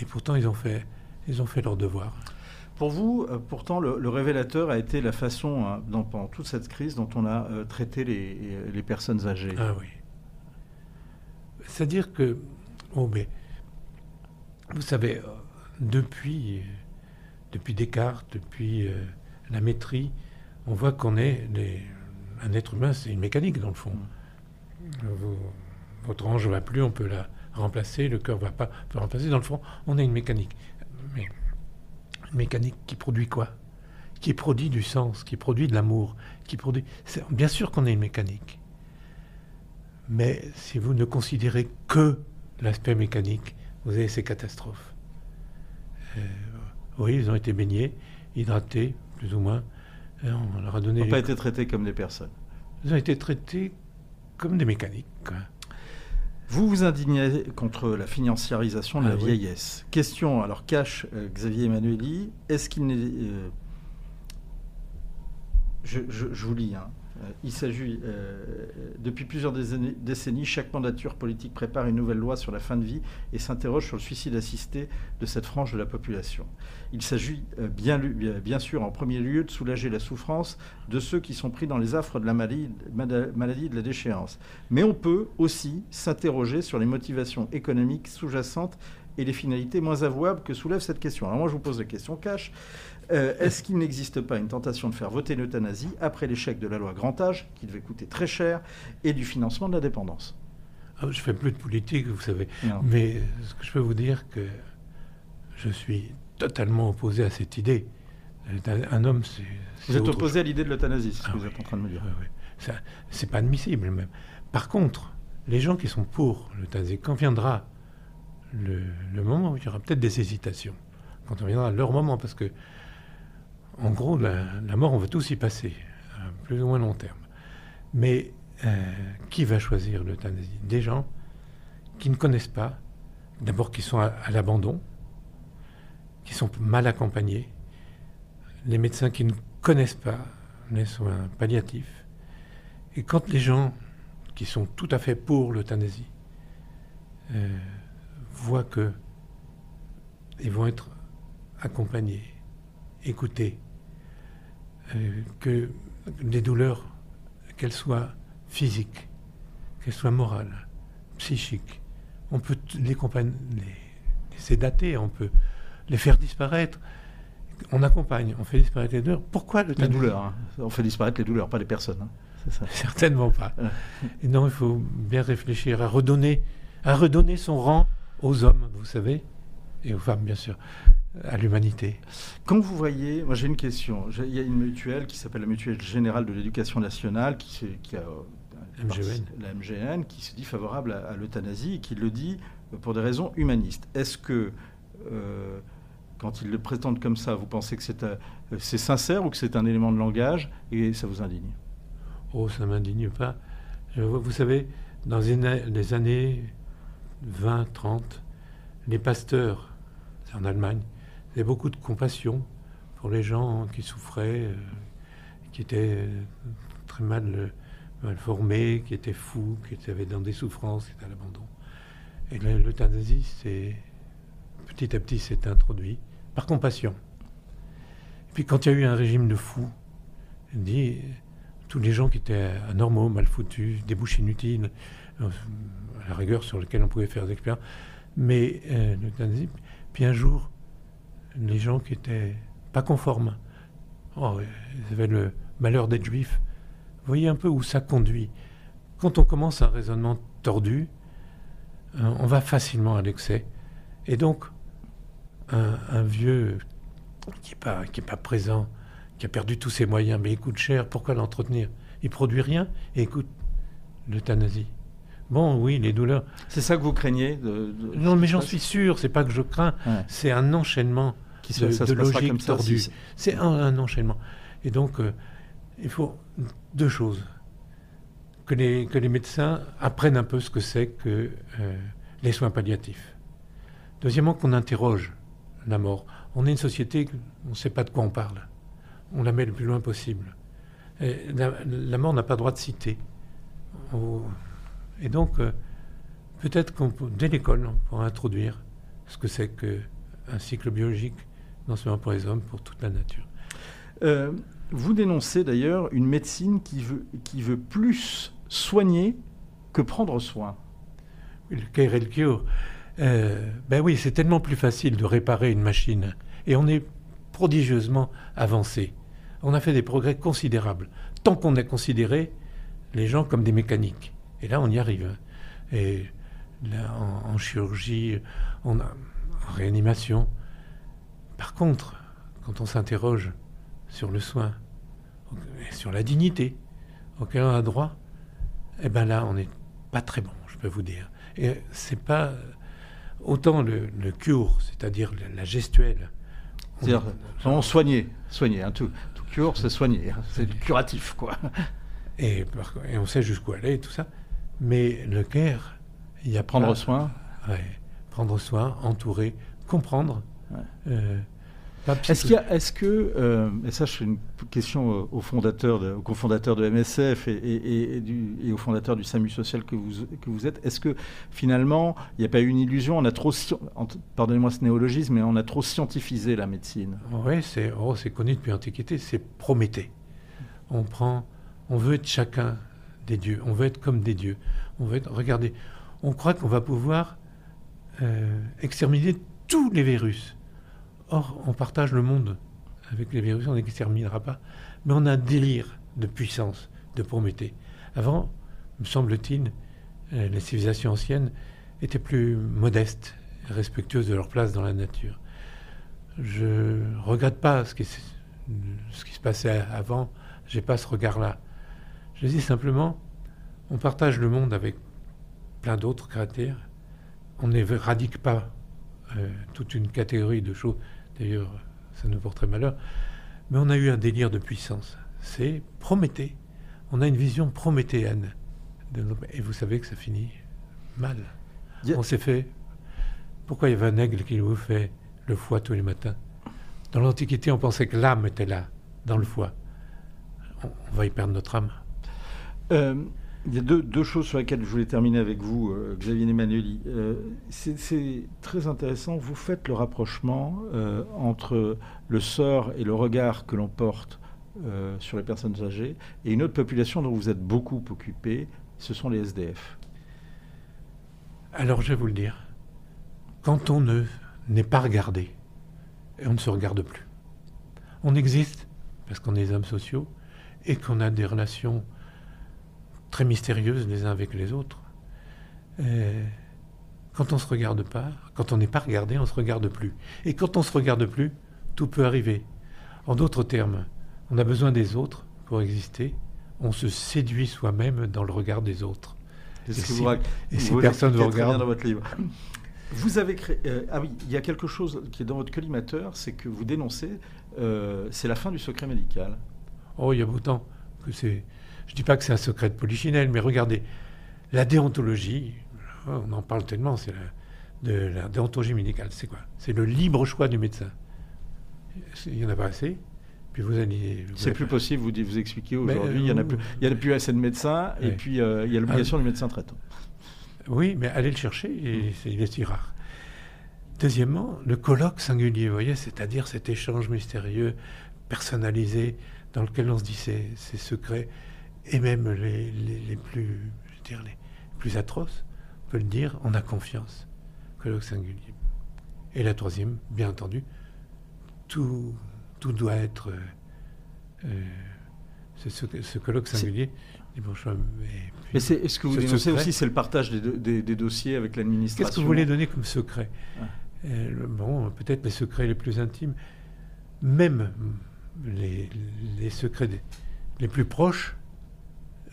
et pourtant, ils ont fait, ils ont fait leur devoir. Pour vous, euh, pourtant, le, révélateur a été la façon, hein, dans, pendant toute cette crise, dont on a euh, traité les, personnes âgées. Ah oui. C'est-à-dire que, oh, mais, vous savez, euh, depuis, depuis Descartes, depuis la maîtrise, on voit qu'on est un être humain, c'est une mécanique dans le fond. Mm. votre ange ne va plus, on peut la remplacer, le cœur ne va pas remplacer. Dans le fond, on a une mécanique. Mais une mécanique qui produit quoi? Qui produit du sens, qui produit de l'amour, qui produit... Bien sûr qu'on a une mécanique. Mais si vous ne considérez que l'aspect mécanique, vous avez ces catastrophes. Euh, oui, ils ont été baignés, hydratés, plus ou moins. Euh, on leur a donné. Ils n'ont pas été traités comme des personnes. Ils ont été traités comme des mécaniques. Vous vous indignez contre la financiarisation de la ah vieillesse. Question, alors cache euh, Xavier Emmanueli, est-ce qu'il n'est... je, vous lis, hein. Euh, il s'agit, euh, depuis plusieurs décennies, chaque mandature politique prépare une nouvelle loi sur la fin de vie et s'interroge sur le suicide assisté de cette frange de la population. Il s'agit euh, bien, sûr en premier lieu de soulager la souffrance de ceux qui sont pris dans les affres de la maladie, maladie de la déchéance. Mais on peut aussi s'interroger sur les motivations économiques sous-jacentes et les finalités moins avouables que soulève cette question. Alors moi je vous pose la question cash. Euh, est-ce qu'il n'existe pas une tentation de faire voter l'euthanasie après l'échec de la loi Grand Âge, qui devait coûter très cher, et du financement de la dépendance ah, Je fais plus de politique, vous savez. Mais ce que je peux vous dire que je suis totalement opposé à cette idée. Un homme, c'est. Vous êtes opposé à l'idée de l'euthanasie, c'est ce que ah vous êtes en train de me dire. Oui, c'est pas admissible même. Par contre, les gens qui sont pour l'euthanasie, quand viendra le, le moment, il y aura peut-être des hésitations. Quand on viendra leur moment, parce que en gros, la, mort, on va tous y passer, à plus ou moins long terme. Mais euh, qui va choisir l'euthanasie? Des gens qui ne connaissent pas, d'abord qui sont à, l'abandon, qui sont mal accompagnés, les médecins qui ne connaissent pas les soins palliatifs. Et quand les gens qui sont tout à fait pour l'euthanasie euh, voient que ils vont être accompagnés, écoutés, que les douleurs, qu'elles soient physiques, qu'elles soient morales, psychiques, on peut les, les, sédater, on peut les faire disparaître. On accompagne, on fait disparaître les douleurs. Pourquoi le Les douleurs, hein. on fait disparaître les douleurs, pas les personnes. Hein. Certainement pas. Et non, il faut bien réfléchir à redonner, à redonner son rang aux hommes, vous savez, et aux femmes, bien sûr à l'humanité. Quand vous voyez, moi j'ai une question. Il y a une mutuelle qui s'appelle la Mutuelle Générale de l'Éducation Nationale, qui, qui a MGN. la MGN, qui se dit favorable à, l'euthanasie et qui le dit pour des raisons humanistes. Est-ce que, euh, quand ils le prétendent comme ça, vous pensez que c'est, euh, c'est sincère ou que c'est un élément de langage et ça vous indigne? Oh, ça ne m'indigne pas. vous savez, dans les années 20, 30, les pasteurs, en Allemagne, il y avait beaucoup de compassion pour les gens qui souffraient, euh, qui étaient euh, très mal, mal, formés, qui étaient fous, qui étaient dans des souffrances, qui étaient à l'abandon. Et l'euthanasie, c'est petit à petit, s'est introduit par compassion. Et puis quand il y a eu un régime de fous, dit tous les gens qui étaient anormaux, mal foutus, des bouches inutiles, euh, à la rigueur sur lesquels on pouvait faire des expériences, mais l'euthanasie. Puis un jour, les gens qui étaient pas conformes. Oh, ils avaient le malheur d'être juifs. Voyez un peu où ça conduit. Quand on commence un raisonnement tordu, euh, on va facilement à l'excès. Et donc, un, vieux qui n'est pas, qui est pas présent, qui a perdu tous ses moyens, mais il coûte cher, pourquoi l'entretenir? Il produit rien et écoute l'euthanasie. Bon, oui, les douleurs. C'est ça que vous craignez Non, mais j'en suis sûr. C'est pas que je crains. C'est un enchaînement Qui de, de logique tordue. C'est un, enchaînement. Et donc, euh, il faut deux choses que les, que les médecins apprennent un peu ce que c'est que euh, les soins palliatifs. Deuxièmement, qu'on interroge la mort. On est une société, on ne sait pas de quoi on parle. On la met le plus loin possible. la, mort n'a pas droit de citer. Et donc, euh, peut-être qu'on dès l'école, on pourra introduire ce que c'est qu'un cycle biologique, non seulement pour les hommes, pour toute la nature. Euh, vous dénoncez d'ailleurs une médecine qui veut, qui veut plus soigner que prendre soin. Le cure. Euh, ben oui, c'est tellement plus facile de réparer une machine. Et on est prodigieusement avancé. On a fait des progrès considérables. Tant qu'on a considéré les gens comme des mécaniques. Et là, on y arrive. Et là, en, chirurgie, en réanimation. Par contre, quand on s'interroge sur le soin, sur la dignité auquel on a droit, eh bien là, on est pas très bon, je peux vous dire. Et c'est pas autant le, cure, c'est-à-dire la gestuelle. C'est-à-dire, on soigner, soigner, hein, tout, tout cure, c'est soigner, hein, c'est du curatif, quoi. Et, et on sait jusqu'où aller et tout ça. Mais le care, il y a prendre soin. Ouais, prendre soin, entourer, comprendre. Euh, est-ce qu'il est-ce que, euh, et ça, c'est une question au fondateur, de, au cofondateur de MSF et, et, du, et, au fondateur du SAMU social que vous, que vous êtes, est-ce que finalement, il n'y a pas eu une illusion On a trop, pardonnez-moi ce néologisme, mais on a trop scientifisé la médecine? Oui, c'est, oh, c'est connu depuis l'Antiquité, c'est Prométhée. On prend, on veut être chacun des dieux, on veut être comme des dieux. On veut être, regardez, on croit qu'on va pouvoir euh, exterminer tous les virus Or, on partage le monde avec les virus, on n'exterminera pas. Mais on a un délire de puissance, de Prométhée. Avant, me semble-t-il, euh, les civilisations anciennes étaient plus modestes, respectueuses de leur place dans la nature. Je regrette pas ce qui, ce qui se passait avant, j'ai pas ce regard-là. Je dis simplement, on partage le monde avec plein d'autres créatures, on n'éradique pas euh, toute une catégorie de choses D'ailleurs, ça nous porterait malheur. Mais on a eu un délire de puissance. C'est Prométhée. On a une vision prométhéenne. Et vous savez que ça finit mal. On s'est fait. Pourquoi il y avait un aigle qui vous fait le foie tous les matins? Dans l'Antiquité, on pensait que l'âme était là, dans le foie. On, va y perdre notre âme. Euh, il y a deux, choses sur lesquelles je voulais terminer avec vous, euh, Xavier Emmanueli. Euh, c'est très intéressant. Vous faites le rapprochement entre le sort et le regard que l'on porte sur les personnes âgées et une autre population dont vous êtes beaucoup occupé, ce sont les SDF. Alors je vais vous le dire. Quand on ne n'est pas regardé, on ne se regarde plus. On existe parce qu'on est des hommes sociaux et qu'on a des relations très mystérieuses les uns avec les autres. quand on ne se regarde pas, quand on n'est pas regardé, on ne se regarde plus. Et quand on ne se regarde plus, tout peut arriver. En d'autres termes, on a besoin des autres pour exister. On se séduit soi-même dans le regard des autres. Et, si, vous, et si personne ne vous regarde. dans votre livre. Vous avez créé. Euh, ah oui, il y a quelque chose qui est dans votre collimateur, c'est que vous dénoncez, euh, c'est la fin du secret médical. Oh, il y a autant que c'est je ne dis pas que c'est un secret de polichinelle, mais regardez, la déontologie, on en parle tellement, c'est la, de la déontologie médicale, c'est quoi? C'est le libre choix du médecin. Il n'y en a pas assez. Puis vous allez. C'est plus possible, vous, vous expliquez aujourd'hui. il n'y en, a plus, il y a plus assez de médecins, et puis euh, il y a l'obligation ah, du médecin traitant. Oui, mais allez le chercher, et c'est, il est si rare. Deuxièmement, le colloque singulier, vous voyez, c'est-à-dire cet échange mystérieux, personnalisé, dans lequel on se dit c'est, c'est secret et même les, les, plus, je dire, les plus atroces, on peut le dire, on a confiance. Colloque singulier. Et la troisième, bien entendu, tout, tout doit être. Euh, euh ce, ce, colloque singulier. Mais est, ce que vous dénoncez aussi, c'est le partage des, des, dossiers avec l'administration? Qu'est-ce que vous voulez donner comme secret? Euh, Bon, peut-être les secrets les plus intimes, même les, les secrets les plus proches,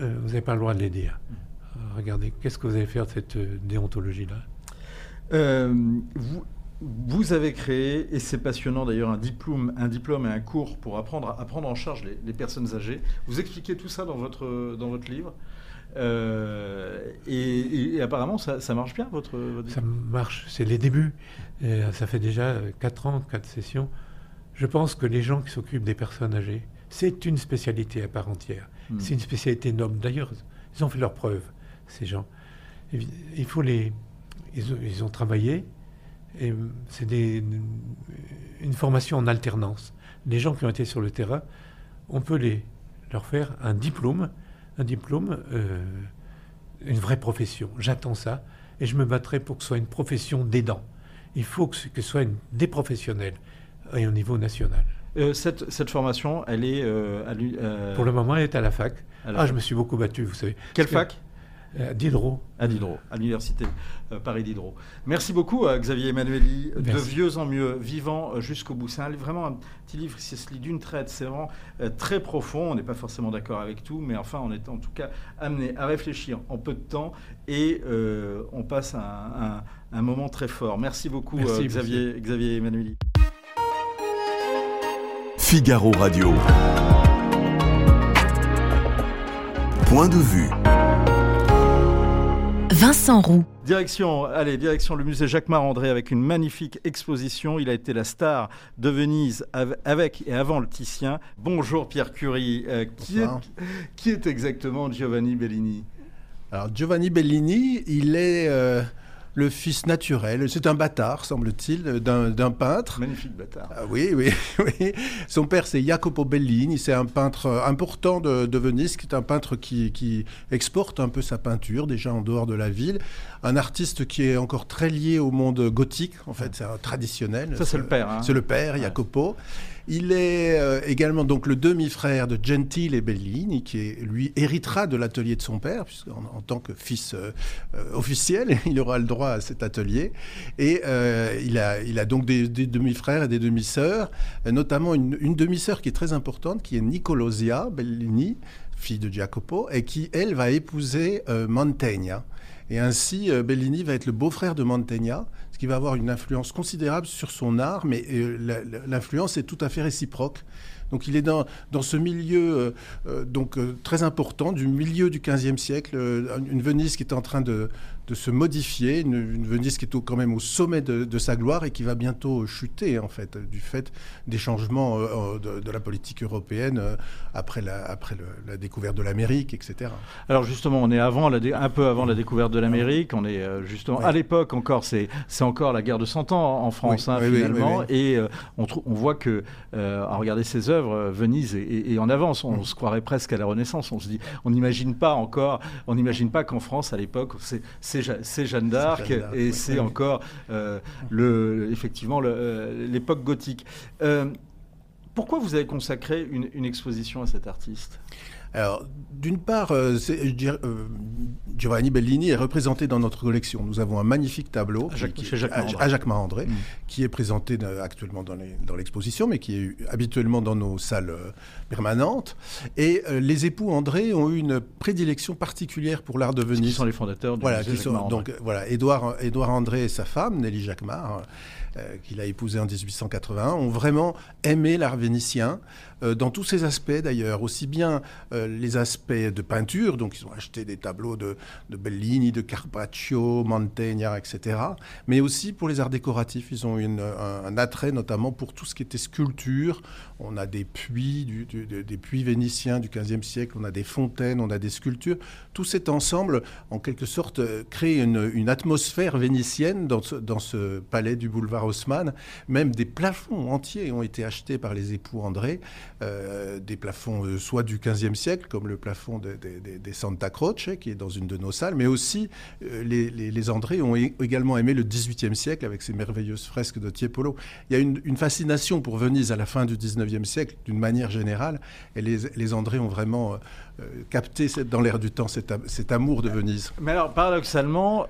euh, vous n'avez pas le droit de les dire. Euh, regardez, qu'est-ce que vous allez faire de cette euh, déontologie-là? Vous, vous, avez créé, et c'est passionnant d'ailleurs, un diplôme, un diplôme et un cours pour apprendre à prendre en charge les, personnes âgées. Vous expliquez tout ça dans votre, dans votre livre. et, apparemment, ça, marche bien, votre, votre... Ça marche, c'est les débuts. ça fait déjà 4 ans, 4 sessions. Je pense que les gens qui s'occupent des personnes âgées, c'est une spécialité à part entière. Hmm. C'est une spécialité noble. D'ailleurs, ils ont fait leurs preuves, ces gens. Il faut les. Ils, ont travaillé, c'est une formation en alternance. Les gens qui ont été sur le terrain, on peut leur faire un diplôme, un diplôme, euh, une vraie profession. J'attends ça, et je me battrai pour que ce soit une profession d'aidant. Il faut que ce soit une, des professionnels, et au niveau national. Euh, cette, cette, formation, elle est euh, à euh, Pour le moment, elle est à la fac. ah, je me suis beaucoup battu, vous savez. Quelle fac? À Diderot. À Diderot, à l'université Paris Diderot. Merci beaucoup Xavier Emmanueli, de vieux en mieux, vivant jusqu'au bout. C'est vraiment un petit livre qui se lit d'une traite, c'est vraiment très profond. On n'est pas forcément d'accord avec tout, mais enfin on est en tout cas amené à réfléchir en peu de temps et on passe un, un, moment très fort. Merci beaucoup Xavier, Xavier Emmanueli. Figaro Radio. Point de vue. Vincent Roux. Direction, allez, direction le musée Jacques Marandré avec une magnifique exposition. Il a été la star de Venise avec et avant le Titien. Bonjour Pierre Curie. Euh, qui, est, qui, est, exactement Giovanni Bellini? Alors Giovanni Bellini, il est euh, le fils naturel. C'est un bâtard, semble-t-il, d'un peintre. Magnifique bâtard. Ah, oui, oui, oui. Son père, c'est Jacopo Bellini. C'est un peintre important de, Venise, qui est un peintre qui, exporte un peu sa peinture, déjà en dehors de la ville. Un artiste qui est encore très lié au monde gothique, en fait, c'est traditionnel. Ça, c'est le père. Hein. C'est le père, Jacopo. Il est euh, également donc le demi-frère de Gentile Bellini, qui lui héritera de l'atelier de son père, puisqu'en en tant que fils euh, euh, officiel, il aura le droit à cet atelier. Et il, a, il a donc des, demi-frères et des demi-sœurs, notamment une, une demi-sœur qui est très importante, qui est Nicolosia Bellini, fille de Jacopo, et qui, elle, va épouser Mantegna. Et ainsi, Bellini va être le beau-frère de Mantegna, qui va avoir une influence considérable sur son art, mais euh, l'influence est tout à fait réciproque. Donc il est dans, dans ce milieu euh, euh, donc, très important, du milieu du XVe siècle, une Venise qui est en train de, de se modifier, une, Venise qui est quand même au sommet de, sa gloire et qui va bientôt chuter, en fait, du fait des changements euh, euh, de, la politique européenne euh, après, la, après la découverte de l'Amérique, etc. Alors justement, on est avant la un peu avant la découverte de l'Amérique, on est justement à l'époque encore, c'est encore la guerre de 100 ans en France, hein, finalement, et on, on, voit que, à regarder ces œuvres, Venise est, en avance, on, se croirait presque à la Renaissance, on se dit, on n'imagine pas encore, on n'imagine pas qu'en France, à l'époque, c'est c'est Jeanne d'Arc et c'est encore euh, le, effectivement euh, l'époque gothique. Euh, pourquoi vous avez consacré une exposition à cet artiste? Alors, d'une part, euh, euh, Giovanni Bellini est représenté dans notre collection. Nous avons un magnifique tableau à Jacques, Marandré, mm. qui est présenté actuellement dans l'exposition, mais qui est habituellement dans nos salles euh, permanentes. Et les époux André ont eu une prédilection particulière pour l'art de Venise. Qui sont les fondateurs du voilà, musée sont, Donc voilà, Édouard, Édouard André et sa femme, Nelly Jacquemart, qu'il a épousé en 1881, ont vraiment aimé l'art vénitien. Euh, dans tous ces aspects d'ailleurs, aussi bien euh, les aspects de peinture, donc ils ont acheté des tableaux de, Bellini, de Carpaccio, Mantegna, etc., mais aussi pour les arts décoratifs. Ils ont eu un, attrait notamment pour tout ce qui était sculpture. On a des puits, des puits vénitiens du XVe siècle, on a des fontaines, on a des sculptures. Tout cet ensemble, en quelque sorte, euh, crée une, atmosphère vénitienne dans ce, dans ce palais du boulevard Haussmann. Même des plafonds entiers ont été achetés par les époux André. Euh, des plafonds euh, soit du XVe siècle, comme le plafond des Santa Croce, qui est dans une de nos salles, mais aussi euh, les, les, André ont également aimé le XVIIIe siècle avec ces merveilleuses fresques de Tiepolo. Il y a une, fascination pour Venise à la fin du XIXe siècle, d'une manière générale, et les, les André ont vraiment capté dans l'air du temps cet, cet, amour de Venise. Mais alors, paradoxalement,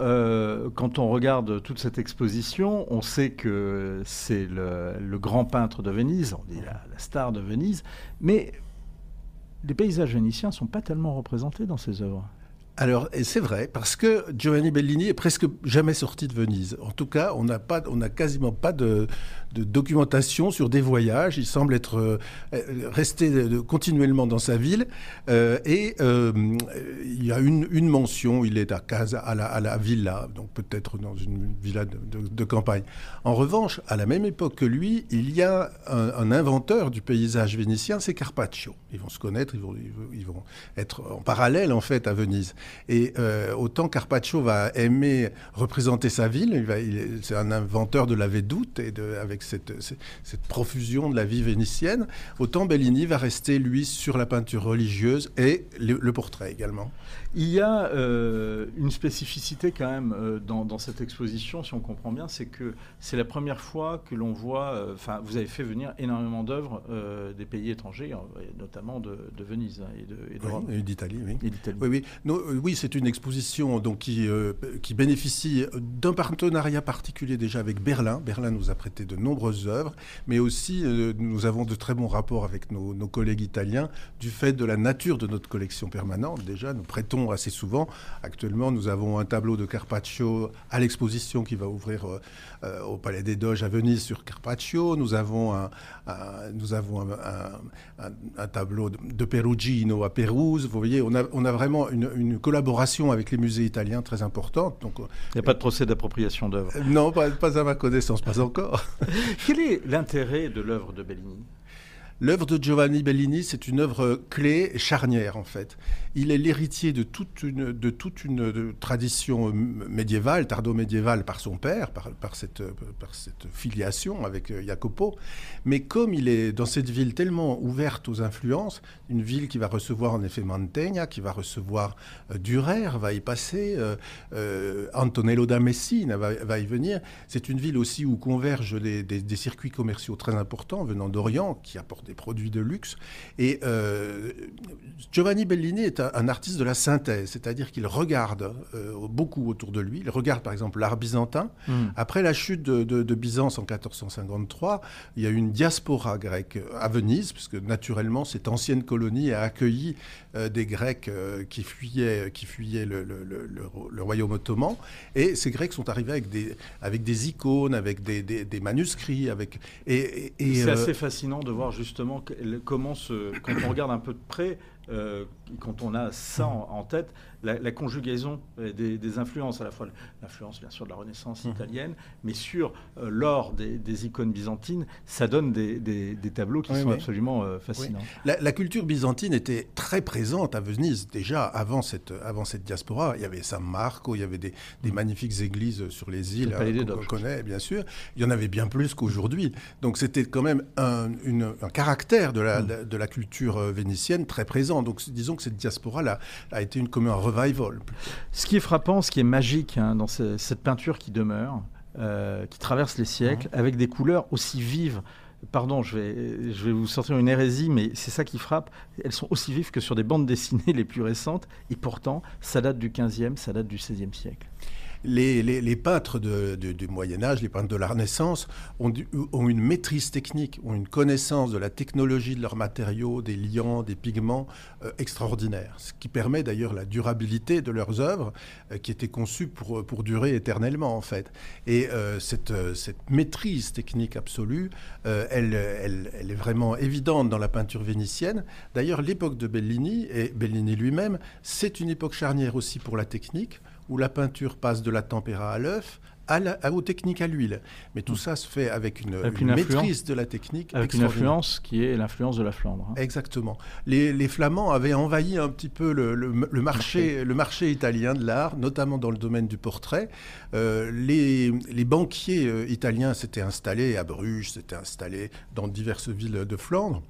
quand on regarde toute cette exposition, on sait que c'est le, grand peintre de Venise, on dit la, la star de Venise, mais les paysages vénitiens ne sont pas tellement représentés dans ces œuvres. Alors, c'est vrai, parce que Giovanni Bellini est presque jamais sorti de Venise. En tout cas, on n'a pas, on n'a quasiment pas de, de documentation sur des voyages. Il semble être euh, resté continuellement dans sa ville. Euh, et euh, il y a une, mention, il est à Casa, à la, villa, donc peut-être dans une villa de, campagne. En revanche, à la même époque que lui, il y a un, inventeur du paysage vénitien, c'est Carpaccio. Ils vont se connaître, ils vont, être en parallèle en fait à Venise. Et autant Carpaccio va aimer représenter sa ville, c'est un inventeur de la Védoute et de, avec cette, cette, profusion de la vie vénitienne, autant Bellini va rester, lui, sur la peinture religieuse et le, portrait également. Il y a euh, une spécificité quand même euh, dans, cette exposition, si on comprend bien, c'est que c'est la première fois que l'on voit, euh, enfin, vous avez fait venir énormément d'œuvres des pays étrangers, notamment de, Venise hein, et d'Italie, oui. oui. oui, oui, c'est une exposition donc, qui, qui bénéficie d'un partenariat particulier déjà avec Berlin. Berlin nous a prêté de nombreuses œuvres, mais aussi nous avons de très bons rapports avec nos, nos, collègues italiens du fait de la nature de notre collection permanente. Déjà, nous prêtons assez souvent. Actuellement, nous avons un tableau de Carpaccio à l'exposition qui va ouvrir au Palais des Doges à Venise sur Carpaccio. Nous avons un, nous avons un, tableau de, Perugino à Pérouse. Vous voyez, on a, on a vraiment une, collaboration avec les musées italiens très importante. Donc, Il n'y a pas de procès d'appropriation d'œuvre Non, pas, pas à ma connaissance, pas encore. Quel est l'intérêt de l'œuvre de Bellini? L'œuvre de Giovanni Bellini, c'est une œuvre clé charnière en fait. Il est l'héritier de toute une, de toute une tradition médiévale, tardo-médiévale par son père, par, par, cette, par cette filiation avec euh, Jacopo. Mais comme il est dans cette ville tellement ouverte aux influences, une ville qui va recevoir en effet Mantegna, qui va recevoir euh, Durer, va y passer, euh, Antonello da Messina va, y venir. C'est une ville aussi où convergent des, des, circuits commerciaux très importants venant d'Orient, qui apportent des produits de luxe. Et Giovanni Bellini est artiste de la synthèse, c'est-à-dire qu'il regarde euh, beaucoup autour de lui. Il regarde par exemple l'art byzantin. Hmm. Après la chute de, Byzance en 1453, il y a eu une diaspora grecque à Venise, puisque naturellement cette ancienne colonie a accueilli euh, des Grecs qui fuyaient, qui fuyaient le, le, royaume ottoman. Et ces Grecs sont arrivés avec des, avec des icônes, avec des, des, manuscrits. Avec, et, et c'est assez fascinant de voir justement comment quand on regarde un peu de près, euh, quand on a ça en, tête, la, conjugaison des, influences, à la fois l'influence bien sûr de la Renaissance mmh. italienne, mais sur euh, l'or des, icônes byzantines, ça donne des, tableaux qui sont absolument euh, fascinants. La, culture byzantine était très présente à Venise déjà avant cette, avant cette diaspora. Il y avait San Marco, il y avait des, mmh. magnifiques églises sur les îles qu'on connaît bien sûr. Il y en avait bien plus qu'aujourd'hui. Donc c'était quand même un, un caractère de la, mmh. de la culture vénitienne très présent. Donc disons que cette diaspora-là a été une, comme un revival. Ce qui est frappant, ce qui est magique hein, dans cette peinture qui demeure, euh, qui traverse les siècles, avec des couleurs aussi vives. Pardon, je vais, je vais vous sortir une hérésie, mais c'est ça qui frappe. Elles sont aussi vives que sur des bandes dessinées les plus récentes, et pourtant, ça date du 15e, ça date du 16e siècle les, peintres du Moyen Âge, les peintres de la Renaissance, ont, une maîtrise technique, ont une connaissance de la technologie de leurs matériaux, des liants, des pigments euh, extraordinaires. Ce qui permet d'ailleurs la durabilité de leurs œuvres, euh, qui étaient conçues pour, durer éternellement en fait. Et euh, cette, maîtrise technique absolue, elle, elle, est vraiment évidente dans la peinture vénitienne. D'ailleurs, l'époque de Bellini, et Bellini lui-même, c'est une époque charnière aussi pour la technique où la peinture passe de la tempéra à l'œuf à la, aux techniques à l'huile. Mais tout hmm. ça se fait avec une, maîtrise de la technique. Avec une influence qui est l'influence de la Flandre. Hein. Exactement. Les, Flamands avaient envahi un petit peu le, marché, le marché italien de l'art, notamment dans le domaine du portrait. Euh, les, banquiers euh, italiens s'étaient installés à Bruges, s'étaient installés dans diverses villes de Flandre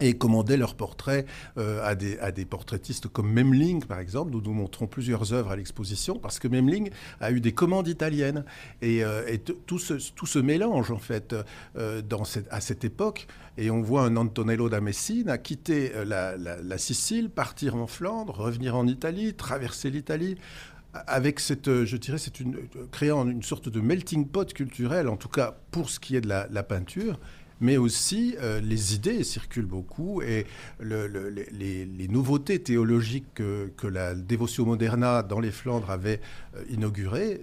et commandaient leurs portraits euh, à, des, à des portraitistes comme Memling, par exemple. Nous nous montrons plusieurs œuvres à l'exposition parce que Memling a eu des commandes italiennes. Et, euh, et tout, ce, tout se mélange, en fait, euh, dans cette, à cette époque. Et on voit un Antonello da Messina quitter la, la, Sicile, partir en Flandre, revenir en Italie, traverser l'Italie avec cette, je dirais, c'est une, créant une sorte de melting pot culturel, en tout cas pour ce qui est de la peinture, mais aussi euh, les idées circulent beaucoup et les, nouveautés théologiques que, la dévotion moderna dans les Flandres avait euh, inaugurées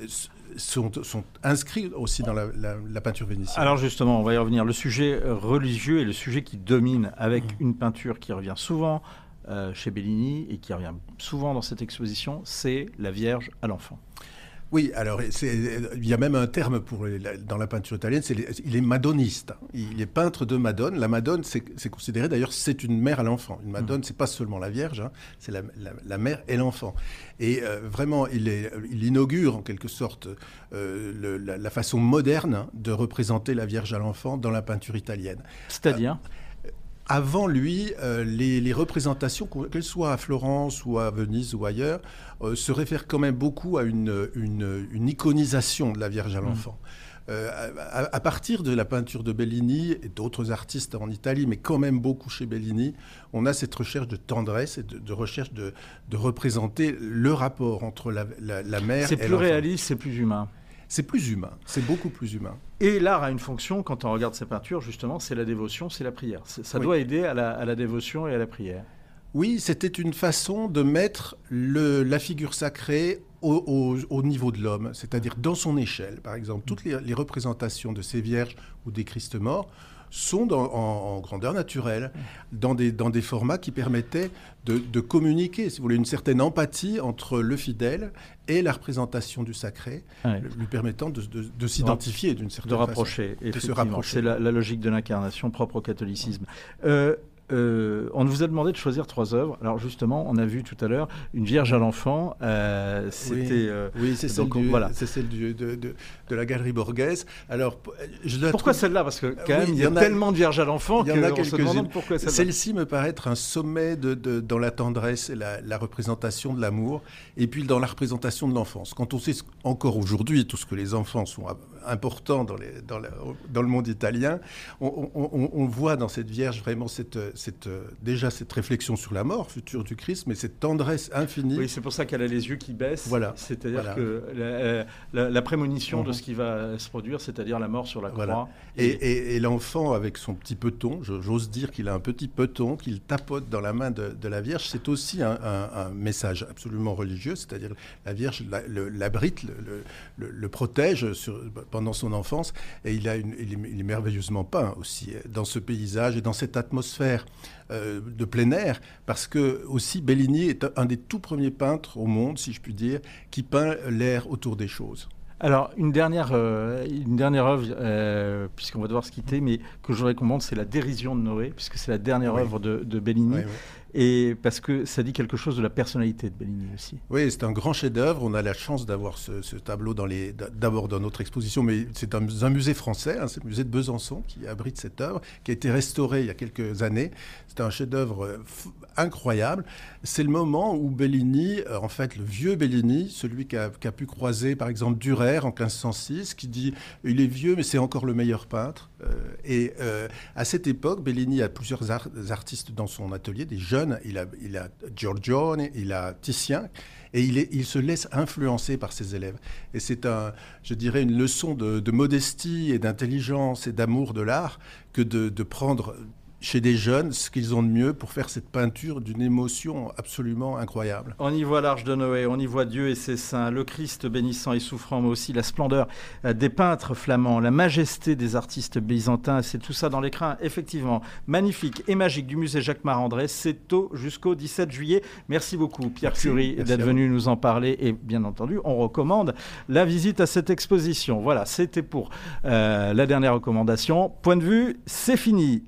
sont, sont, inscrits aussi dans la, peinture vénitienne. Alors justement, on va y revenir. Le sujet religieux est le sujet qui domine avec mmh. une peinture qui revient souvent euh, chez Bellini et qui revient souvent dans cette exposition, c'est la Vierge à l'enfant. Oui, alors il y a même un terme pour dans la peinture italienne, il est madonniste. Il est peintre de Madone. La Madone, c'est considéré d'ailleurs, c'est une mère à l'enfant. Une Madone, mmh. c'est pas seulement la Vierge, hein, c'est la, mère et l'enfant. Et euh, vraiment, il, il, inaugure en quelque sorte euh, la, façon moderne de représenter la Vierge à l'enfant dans la peinture italienne. C'est-à-dire? Avant lui, euh, les, représentations, qu'elles soient à Florence ou à Venise ou ailleurs, euh, se réfèrent quand même beaucoup à une, une, iconisation de la Vierge à mmh. l'enfant. à, partir de la peinture de Bellini et d'autres artistes en Italie, mais quand même beaucoup chez Bellini, on a cette recherche de tendresse et de, recherche de, représenter le rapport entre la, la, la mère et C'est plus réaliste, c'est plus humain. C'est plus humain, c'est beaucoup plus humain. Et l'art a une fonction, quand on regarde ses peintures, justement, c'est la dévotion, c'est la prière. Ça doit aider à la, dévotion et à la prière. Oui, c'était une façon de mettre le, la figure sacrée au, niveau de l'homme, c'est-à-dire dans son échelle. Par exemple, toutes les, les, représentations de ces vierges ou des Christ morts sont en, grandeur naturelle, dans des, dans des formats qui permettaient de, communiquer, si vous voulez, une certaine empathie entre le fidèle et la représentation du sacré, lui permettant de, s'identifier d'une certaine de rapprocher, façon. De se rapprocher. C'est la, logique de l'incarnation propre au catholicisme. Euh, euh, on vous a demandé de choisir trois œuvres. Alors justement, on a vu tout à l'heure une Vierge à l'enfant. Euh, c'était oui, euh, c'est celle, du, voilà. celle de, de, la galerie Borghese. Alors, je pourquoi celle-là? Parce que quand même, il y, a, tellement de Vierges à l'enfant qu'on se demande pourquoi celle-là. Celle-ci me paraît être un sommet de, dans la tendresse et la, représentation de l'amour, et puis dans la représentation de l'enfance. Quand on sait encore aujourd'hui tout ce que les enfants sont importants dans, les, dans, dans le monde italien, on, on voit dans cette Vierge vraiment cette cette, déjà cette réflexion sur la mort future du Christ, mais cette tendresse infinie. Oui, c'est pour ça qu'elle a les yeux qui baissent. Voilà. C'est-à-dire que la, prémonition de mhm. ce qui va se produire, c'est-à-dire la mort sur la croix. Et, l'enfant, avec son petit peton, j'ose dire qu'il a un petit peton qu'il tapote dans la main de, la Vierge, c'est aussi un, message absolument religieux, c'est-à-dire la Vierge l'abrite, le, le, protège sur, pendant son enfance, et il, a une, il est merveilleusement peint aussi dans ce paysage et dans cette atmosphère euh, de plein air, parce que aussi Bellini est un des tout premiers peintres au monde, si je puis dire, qui peint l'air autour des choses. Alors, une dernière, euh, une dernière œuvre, euh, puisqu'on va devoir se quitter, mais que je voudrais qu'on montre, c'est La dérision de Noé, puisque c'est la dernière œuvre de, Bellini et parce que ça dit quelque chose de la personnalité de Bellini aussi. Oui, c'est un grand chef-d'œuvre. On a la chance d'avoir ce, tableau d'abord dans notre exposition, mais c'est un, un, musée français, hein, c'est le musée de Besançon qui abrite cette œuvre, qui a été restaurée il y a quelques années. C'est un chef-d'œuvre euh, incroyable. C'est le moment où Bellini, euh, en fait, le vieux Bellini, celui qui a, pu croiser par exemple Durer en 1506, qui dit il est vieux, mais c'est encore le meilleur peintre. Euh, et à cette époque, Bellini a plusieurs artistes dans son atelier, des jeunes il a, il a Giorgione, il a Titien, et il, se laisse influencer par ses élèves. Et c'est, je dirais, une leçon de, modestie et d'intelligence et d'amour de l'art que de prendre chez des jeunes ce qu'ils ont de mieux pour faire cette peinture d'une émotion absolument incroyable. On y voit l'Arche de Noé, on y voit Dieu et ses saints, le Christ bénissant et souffrant, mais aussi la splendeur euh, des peintres flamands, la majesté des artistes byzantins. C'est tout ça dans l'écran, effectivement, magnifique et magique du musée Jacques Marandré. C'est au jusqu'au 17 juillet. Merci beaucoup, Pierre Curie, d'être venu nous en parler. Et bien entendu, on recommande la visite à cette exposition. Voilà, c'était pour euh, la dernière recommandation. Point de vue, c'est fini.